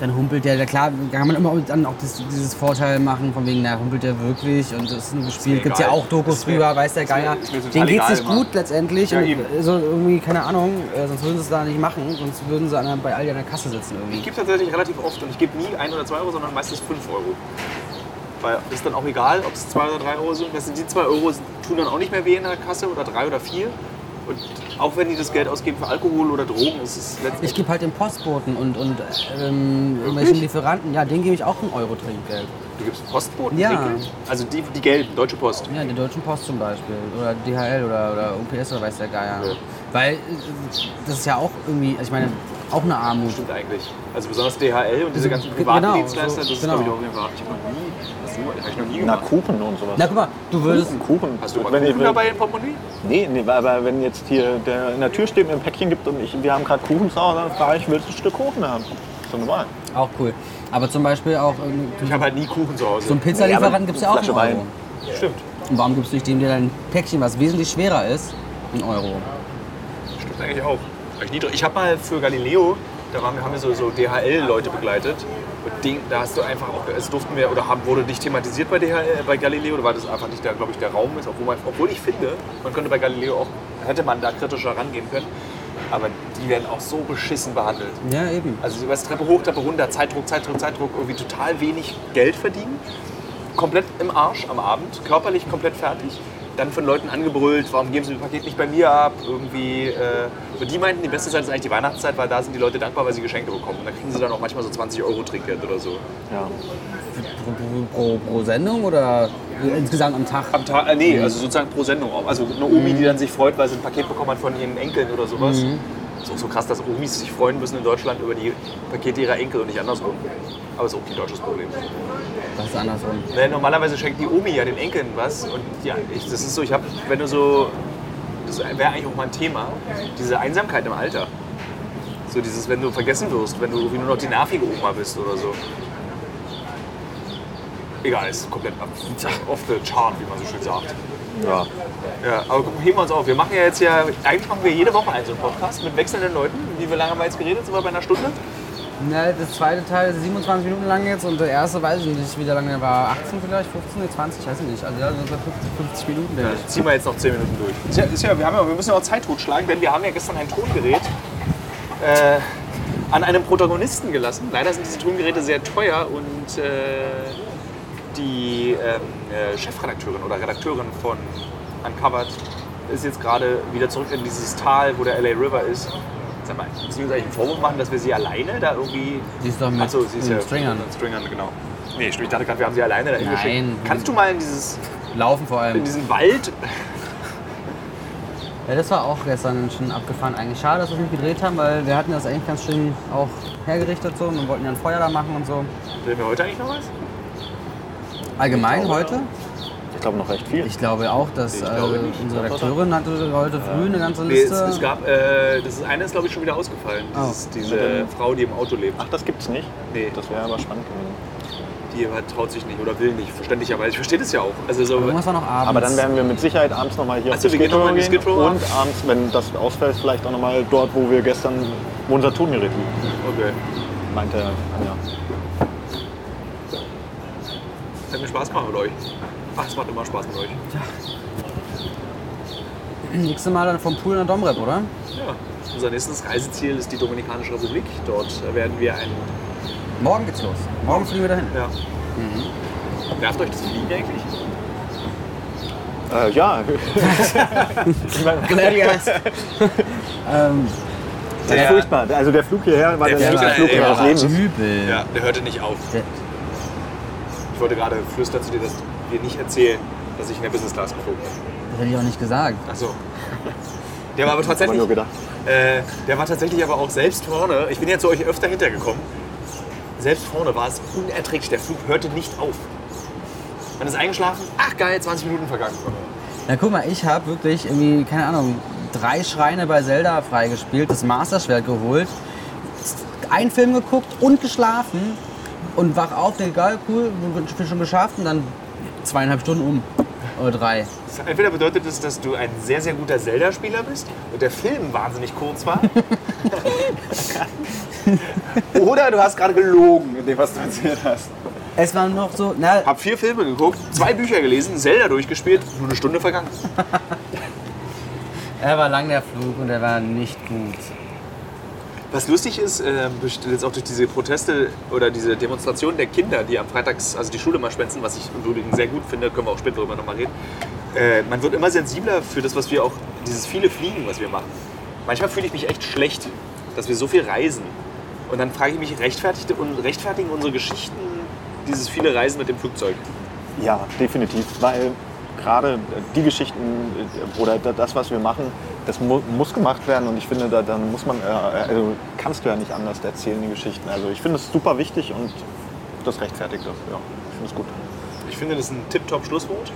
dann humpelt der, klar, kann man immer dann auch das, dieses Vorteil machen, von wegen, na, humpelt der wirklich und das ist nur gespielt. Gibt ja egal. auch Dokus Ist mir- drüber, weiß der Geier. Denen geht's egal nicht immer. gut letztendlich. Ja, so irgendwie, keine Ahnung, äh, sonst würden sie es da nicht machen, sonst würden sie an bei Aldi an der Kasse sitzen irgendwie. Ich gebe tatsächlich relativ oft und ich gebe nie 1 oder 2 Euro, sondern meistens 5 Euro. Weil ist dann auch egal, ob es 2 oder 3 Euro sind. Das sind die 2 Euro tun dann auch nicht mehr weh in der Kasse oder 3 oder 4. Und auch wenn die das Geld ausgeben für Alkohol oder Drogen, ist es Ich letztendlich. gebe halt den Postboten und, und ähm, irgendwelchen Lieferanten, ja, denen gebe ich auch einen Euro Trinkgeld. Du gibst Postboten? Ja. Trinkgeld? Also die, die gelben, Deutsche Post. Ja, der Deutschen Post zum Beispiel. Oder DHL oder, oder UPS oder weiß der Geier. Ja. Weil äh, das ist ja auch irgendwie, also ich meine, auch eine Armut. Stimmt eigentlich. Also besonders DHL und diese ganzen privaten genau, Dienstleister, so, das ist genau. glaube ich auch. Ich habe noch nie, ich noch nie Na. Kuchen und sowas. Na guck mal, du würdest. Kuchen, Kuchen. Hast du mal wenn Kuchen ich, dabei im Portemonnaie? Nee, nee, aber wenn jetzt hier der in der Tür steht mit einem Päckchen gibt und ich, wir haben gerade Kuchen zu Hause, dann frage ich, willst du ein Stück Kuchen haben? So normal. Auch cool. Aber zum Beispiel auch ähm, Ich habe halt nie Kuchen zu Hause. so einen Nee, Pizzalieferanten aber gibt es ja auch Flasche Wein. Stimmt. Und warum gibst du nicht dem, der dein Päckchen, was wesentlich schwerer ist, einen Euro? Stimmt eigentlich auch. Hab Ich, nie dr- ich habe mal für Galileo, da waren, haben wir so, so DHL-Leute begleitet. Und Ding, da hast du einfach auch, es durften wir, oder haben, wurde nicht thematisiert bei, DHL, bei Galileo, oder war das einfach nicht, der, glaube ich, der Raum ist, obwohl, man, obwohl ich finde, man könnte bei Galileo auch, hätte man da kritischer rangehen können. Aber die werden auch so beschissen behandelt. Ja, eben. Also du weißt, Treppe hoch, Treppe runter, Zeitdruck, Zeitdruck, Zeitdruck, irgendwie total wenig Geld verdienen. Komplett im Arsch am Abend, körperlich komplett fertig. Dann von Leuten angebrüllt, warum geben sie das Paket nicht bei mir ab? Irgendwie, äh, und die meinten, die beste Zeit ist eigentlich die Weihnachtszeit, weil da sind die Leute dankbar, weil sie Geschenke bekommen. Und dann kriegen sie dann auch manchmal so 20 Euro Trinkgeld oder so. Ja. Pro, pro, pro Sendung oder insgesamt am Tag? Am Tag, äh, nee, also sozusagen pro Sendung. Also eine Omi, die dann sich freut, weil sie ein Paket bekommen hat von ihren Enkeln oder sowas. Ist auch so krass, dass Omis sich freuen müssen in Deutschland über die Pakete ihrer Enkel und nicht andersrum. Aber ist auch kein deutsches Problem. Das ist andersrum. Ne, normalerweise schenkt die Omi ja den Enkeln was. Und ja, ich, das ist so, ich habe, wenn du so, das wäre eigentlich auch mal ein Thema, diese Einsamkeit im Alter. So dieses, wenn du vergessen wirst, wenn du irgendwie nur noch die nervige Oma bist oder so. Egal, ist komplett off the chart, wie man so schön sagt. ja. Ja, aber heben wir uns auf. Wir machen ja jetzt ja, eigentlich machen wir jede Woche einen so einen Podcast mit wechselnden Leuten. Wie lange haben wir jetzt geredet? Sind wir bei einer Stunde? Na, das zweite Teil ist 27 Minuten lang jetzt und der erste weiß ich nicht, wie der lange war. 18 vielleicht, 15, nee, 20, weiß ich nicht. Also ja, so 50, 50 Minuten. denke ich. Ziehen wir jetzt noch 10 Minuten durch. Ist ja, ist ja, wir, haben ja, wir müssen ja auch Zeit totschlagen, denn wir haben ja gestern ein Tongerät äh, an einem Protagonisten gelassen. Leider sind diese Tongeräte sehr teuer und äh, die ähm, äh, Chefredakteurin oder Redakteurin von Uncovered ist jetzt gerade wieder zurück in dieses Tal, wo der LA River ist. Sag mal, müssen wir uns eigentlich einen Vorwurf machen, dass wir sie alleine da irgendwie. Sie ist doch mit Achso, sie ist ja mit Stringern. mit Stringern, genau. Nee, ich dachte gerade, wir haben sie alleine da Nein. hingeschickt. Kannst du mal in, dieses, Laufen vor in allem. diesen Wald Ja, das war auch gestern schon abgefahren. Eigentlich schade, dass wir es nicht gedreht haben, weil wir hatten das eigentlich ganz schön auch hergerichtet so und wollten ja ein Feuer da machen und so. Drehen wir heute eigentlich noch was? Allgemein heute? Ich glaube noch recht viel. Ich glaube auch, dass Ich äh, glaube nicht. unsere Redakteurin hatte heute früh eine ganze Nee, es, Liste. es gab, äh, das ist eine ist glaube ich schon wieder ausgefallen. Das Oh. ist diese Frau, die im Auto lebt. Ach, das gibt's nicht? Nee. Das wäre aber spannend gewesen. Die hat, traut sich nicht oder will nicht, verständlicherweise. Ich verstehe das ja auch. Also so, Irgendwas war noch abends. Aber dann werden wir mit Sicherheit abends nochmal hier Ach auf die wir gehen in die gehen. Skid Row Und abends, wenn das ausfällt, vielleicht auch nochmal dort, wo wir gestern, wo unser Tongerät liegt, okay. meinte Anja. Hat mir Spaß gemacht mit euch. Ach, es macht immer Spaß mit euch. Nächstes Mal dann vom Pool nach Domrep, oder? Ja. Unser nächstes Reiseziel ist die Dominikanische Republik. Dort werden wir ein. Morgen geht's los. Morgen fliegen wir dahin. Ja. Nervt euch das Fliegen eigentlich? Äh, ja, ähm, das ist furchtbar. Also der Flug hierher war Der der, Flug längste dahin, Flug ja. ihres Lebens. übel. Ja, der hörte nicht auf. Der- Ich wollte gerade flüstern zu dir, dass wir nicht erzählen, dass ich in der Business Class geflogen bin. Das hätte ich auch nicht gesagt. Ach so. Der war aber tatsächlich. nur gedacht. Äh, der war tatsächlich aber auch selbst vorne. Ich bin ja zu euch öfter hintergekommen. Selbst vorne war es unerträglich. Der Flug hörte nicht auf. Man ist eingeschlafen. Ach geil, 20 Minuten vergangen. Na guck mal, ich habe wirklich irgendwie, keine Ahnung, drei Schreine bei Zelda freigespielt, das Master-Schwert geholt, einen Film geguckt und geschlafen und wach auf, denke, geil, cool, schon geschafft und dann zweieinhalb Stunden um. Oder drei. Entweder bedeutet es, dass du ein sehr, sehr guter Zelda-Spieler bist und der Film wahnsinnig kurz war. Oder du hast gerade gelogen in dem, was du erzählt hast. Es war noch so, na, Hab vier Filme geguckt, zwei Bücher gelesen, Zelda durchgespielt, nur eine Stunde vergangen. er war lang der Flug und er war nicht gut. Was lustig ist, äh, jetzt auch durch diese Proteste oder diese Demonstrationen der Kinder, die am Freitags, also die Schule mal schwänzen, was ich im Übrigen sehr gut finde, können wir auch später darüber nochmal reden. Äh, man wird immer sensibler für das, was wir auch, dieses viele Fliegen, was wir machen. Manchmal fühle ich mich echt schlecht, dass wir so viel reisen. Und dann frage ich mich, rechtfertigt rechtfertigen unsere Geschichten dieses viele Reisen mit dem Flugzeug? Ja, definitiv. Weil gerade die Geschichten äh, oder da- das, was wir machen, das mu muss gemacht werden und ich finde, da, dann muss man, äh, also kannst du ja nicht anders erzählen, die Geschichten. Also ich finde es super wichtig und das rechtfertigt das. Ja, ich finde es gut. Ich finde, das ist ein tipptopp Schlusswort.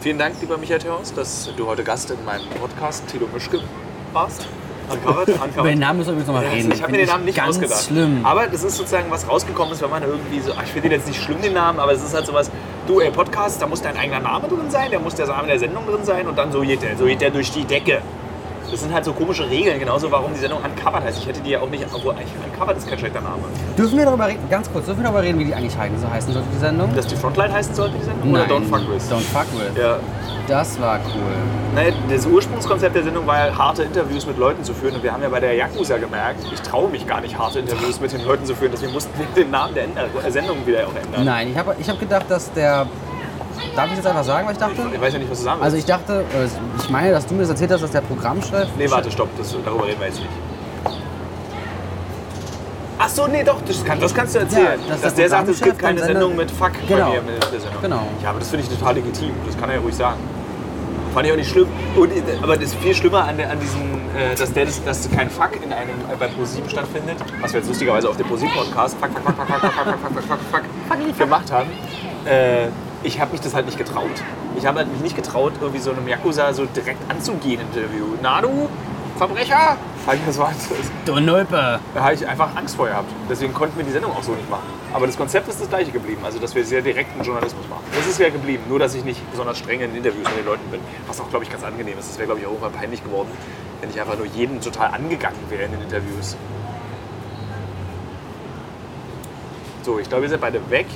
Vielen Dank, lieber Michael Theos, dass du heute Gast in meinem Podcast Tilo Mischke warst. Uncovered, uncovered. Über den Namen müssen wir übrigens noch mal reden. Ich habe mir den Namen nicht ganz ausgedacht. schlimm. Aber das ist sozusagen was rausgekommen ist, wenn man irgendwie so, ach, ich finde den jetzt nicht schlimm, den Namen, aber es ist halt sowas, du, ey, Podcast, da muss dein eigener Name drin sein, da muss der Name der Sendung drin sein und dann so geht der, so geht der durch die Decke. Das sind halt so komische Regeln, genauso warum die Sendung Uncovered heißt. Ich hätte die ja auch nicht, obwohl eigentlich Uncovered ist kein schlechter Name. Dürfen wir darüber reden, ganz kurz, dürfen wir darüber reden, wie die eigentlich heißen, so heißen sollte die Sendung? Dass die Frontline heißen sollte, die Sendung? Oder Don't Fuck With? Don't fuck with. Ja. Das war cool. Naja, das Ursprungskonzept der Sendung war ja, harte Interviews mit Leuten zu führen. Und wir haben ja bei der Yakuza gemerkt, ich traue mich gar nicht, harte Interviews mit den Leuten zu führen. Deswegen mussten wir den Namen der äh, Sendung wieder auch ändern. Nein, ich habe ich hab gedacht, dass der. Darf ich jetzt einfach sagen, was ich dachte? Ich weiß ja nicht, was du sagen willst. Also ich dachte, äh, ich meine, dass du mir das erzählt hast, dass der Programmchef. Nee, warte, stopp, das, darüber reden wir jetzt nicht. Ach so, nee, doch, das, kann, das kannst du erzählen. Ja, dass dass der der sagt, es gibt keine Sendung mit Fuck Genau. bei mir mit der Sendung. Genau. Ja, aber das finde ich total legitim. Das kann er ja ruhig sagen. Fand ich auch nicht schlimm. Und, äh, aber das viel schlimmer an, an diesem, äh, dass, der, das, dass kein Fuck in einem, äh, bei ProSieben stattfindet, was wir jetzt lustigerweise auf dem ProSieben-Podcast Fuck, Fuck, Fuck, Fuck, Fuck, Fuck, Fuck, Fuck, Fuck, Fuck, Fuck gemacht haben. Äh, ich habe mich das halt nicht getraut. Ich habe halt mich nicht getraut, irgendwie so einem Yakuza so direkt anzugehen im Interview. Na du, Verbrecher? Hab ich das war, Du Nulpe! da habe ich einfach Angst vor gehabt. Deswegen konnten wir die Sendung auch so nicht machen. Aber das Konzept ist das gleiche geblieben, also dass wir sehr direkten Journalismus machen. Das ist ja geblieben, nur dass ich nicht besonders streng in den Interviews mit den Leuten bin. Was auch, glaube ich, ganz angenehm ist. Das wäre, glaube ich, auch irgendwann peinlich geworden, wenn ich einfach nur jeden total angegangen wäre in den Interviews. So, ich glaube, ihr seid beide weg.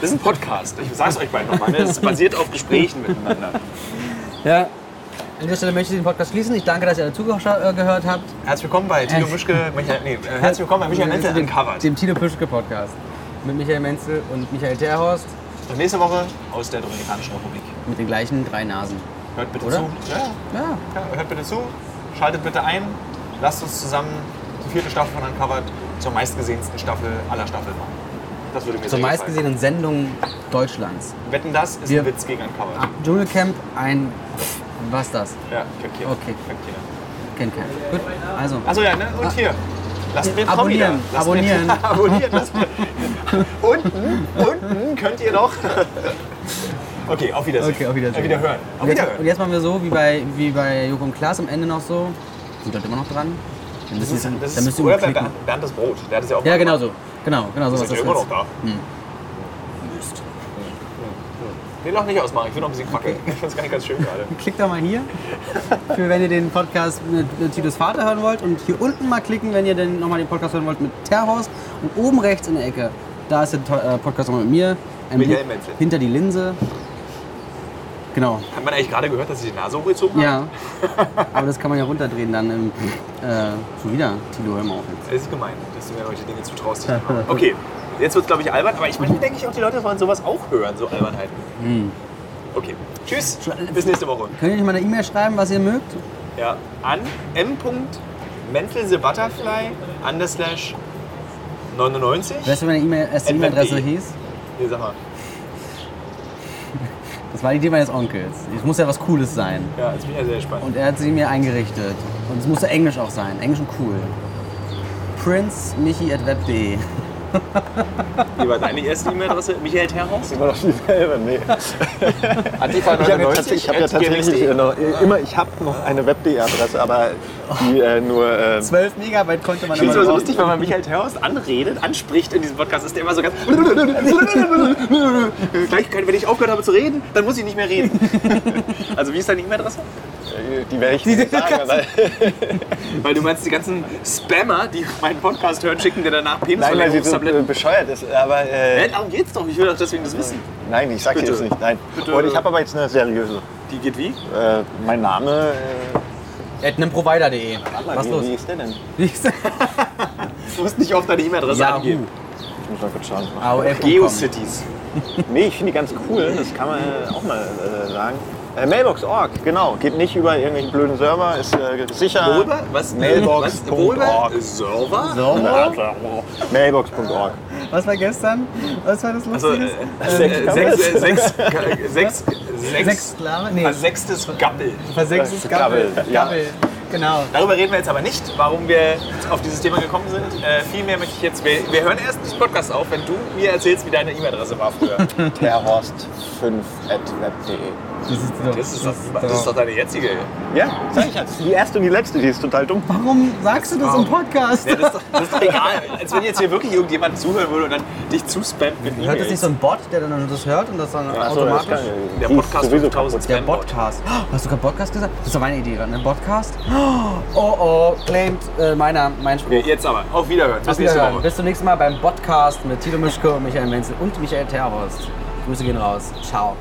Das ist ein Podcast. Ich sag's euch beiden nochmal. Ne? Es basiert auf Gesprächen miteinander. Ja. An dieser Stelle möchte ich den Podcast schließen. Ich danke, dass ihr alle zugehört habt. Herzlich willkommen bei Tilo Mischke. Michael, nee, äh, herzlich willkommen bei Michael Menzel Uncovered. dem Tilo Pischke Podcast. Mit Michael Menzel und Michael Terhorst Und nächste Woche aus der Dominikanischen Republik. mit den gleichen drei Nasen. Hört bitte Oder? zu. Ja, ja. Ja. Ja, hört bitte zu, schaltet bitte ein, lasst uns zusammen die vierte Staffel von Uncovered zur meistgesehensten Staffel aller Staffeln machen. Das würde mir Zur meistgesehenen Sendung Deutschlands. Wetten, das ist Wir- ein Witz gegen Uncovered. Ah, Dschungelcamp, ein. Was das? Ja, kennt keiner. Okay. Kennt keiner. Kennt keiner. Gut, also. Achso, ja, ne? Und hier. Lasst mir Abonnieren. Lasst abonnieren. Mir, abonnieren. Lasst mir. Unten, unten könnt ihr noch. Okay, auf Wiedersehen. Okay, auf Wiedersehen. Auf Wiederhören. Auf Und jetzt, Wiederhören. und jetzt machen wir so, wie bei, wie bei Joko und Klaas am Ende noch so. Sind dort immer noch dran? Dann Das müssen ist, das dann ist müssen wir oder bei. Bernd, Bernd das Brot. Der hat es ja auch Ja, genau so. Genau, genau so was Ist das ja immer noch da. Mist. Den noch nicht ausmachen. Ich will noch ein bisschen quackeln. Ich finde es gar nicht ganz schön gerade. Klickt doch mal hier, für wenn ihr den Podcast mit, mit Titus Vater hören wollt. Und hier unten mal klicken, wenn ihr den, nochmal den Podcast hören wollt mit Terhorst. Und oben rechts in der Ecke, da ist der äh, Podcast nochmal mit mir. Ähm, Michael Menzel. Hinter die Linse. Genau. Hat man eigentlich gerade gehört, dass ich die Nase hochgezogen habe? Ja. Aber das kann man ja runterdrehen dann im. Äh, schon wieder. Tilo, hör mal auf jetzt. Das ist gemein, dass du mir solche Dinge zutraust. Okay, jetzt wird es, glaube ich, albern. Aber ich meine, denke ich auch, die Leute wollen sowas auch hören, so Albernheiten. Hm. Okay, tschüss. Bis nächste Woche. Könnt ihr nicht mal eine E-Mail schreiben, was ihr mögt? Ja, an m.mentelthebutterfly underslash 99. Weißt du, meine E-Mail, erste. E-Mail-Adresse hieß? Nee, sag mal. Das war die Idee meines Onkels. Es muss ja was Cooles sein. Ja, jetzt bin ich ja sehr gespannt. Und er hat sie mir eingerichtet. Und es musste Englisch auch sein. Englisch und cool. princemichi.web.de Wie war deine erste E-Mail-Adresse? Michael Terhaus? Immer noch dieselbe, nee. Antifa Ich habe ja, tats- ich hab ja tatsächlich noch, immer, ich habe noch eine Web.de-Adresse, aber die äh, nur. Äh, 12 Megabyte konnte man Ich finde es aber immer so lustig, wenn man Michael Terhorst anredet, anspricht in diesem Podcast, ist der immer so ganz. Gleich, wenn ich aufgehört habe zu reden, dann muss ich nicht mehr reden. Also, wie ist deine E-Mail-Adresse? Die werde ich nicht sagen, weil, Weil du meinst, die ganzen Spammer, die meinen Podcast hören, schicken dir danach Nein, weil sie so äh, Penisverlängerungstabletten. bescheuert ist. Aber äh, Hä, darum geht's doch. Ich will doch deswegen das wissen. nein, ich sag dir Bitte. jetzt nicht. Nein. Bitte. Und ich habe aber jetzt eine seriöse. Die geht wie? Äh, mein Name. Äh, At nemprovider.de. Was wie, los? wie ist der denn? Du musst nicht oft deine E-Mail-Adresse Yahoo. angeben. Ich muss mal kurz schauen. AOL.com. GeoCities. Nee, ich finde die ganz cool. Das kann man auch mal äh, sagen. Äh, Mailbox.org, genau. Geht nicht über irgendwelchen blöden Server, ist äh, sicher. Worüber? Was? Mailbox.org. Server? So. Mailbox.org. Was war gestern? Was war das Also, Lustiges? äh, Sechs äh, sechs, äh, sechs, sechs, sechs? Nee. versechstes Gappel. Versechstes Gabbel, Gabbel. ja. Gabbel. Genau. Darüber reden wir jetzt aber nicht, warum wir auf dieses Thema gekommen sind. Äh, vielmehr möchte ich jetzt, wir, wir hören erst das Podcast auf, wenn du mir erzählst, wie deine E-Mail-Adresse war früher. terhorst5.web.de. Das ist doch, Das ist, doch, das ist doch deine jetzige. Ja, sag ich jetzt. Die erste und die letzte, die ist total dumm. Warum sagst du das im Podcast? Ja, das, ist doch, das ist doch egal. Als wenn jetzt hier wirklich irgendjemand zuhören würde und dann dich zuspammt mit Hört das nicht so ein Bot, der dann das hört und das dann so, das automatisch? kann, Der Podcast sowieso 5000 Der. Podcast. Oh, hast du gerade Podcast gesagt? Das ist doch meine Idee gerade, ne? Podcast? Oh oh, claimed äh, meiner, mein Spruch. Okay, jetzt aber. Auf Wiederhören. Bis Wiederhören. Woche. Bis zum nächsten Mal beim Podcast mit Tilo Mischko, Michael Menzel und Michael Terhorst. Grüße gehen raus. Ciao.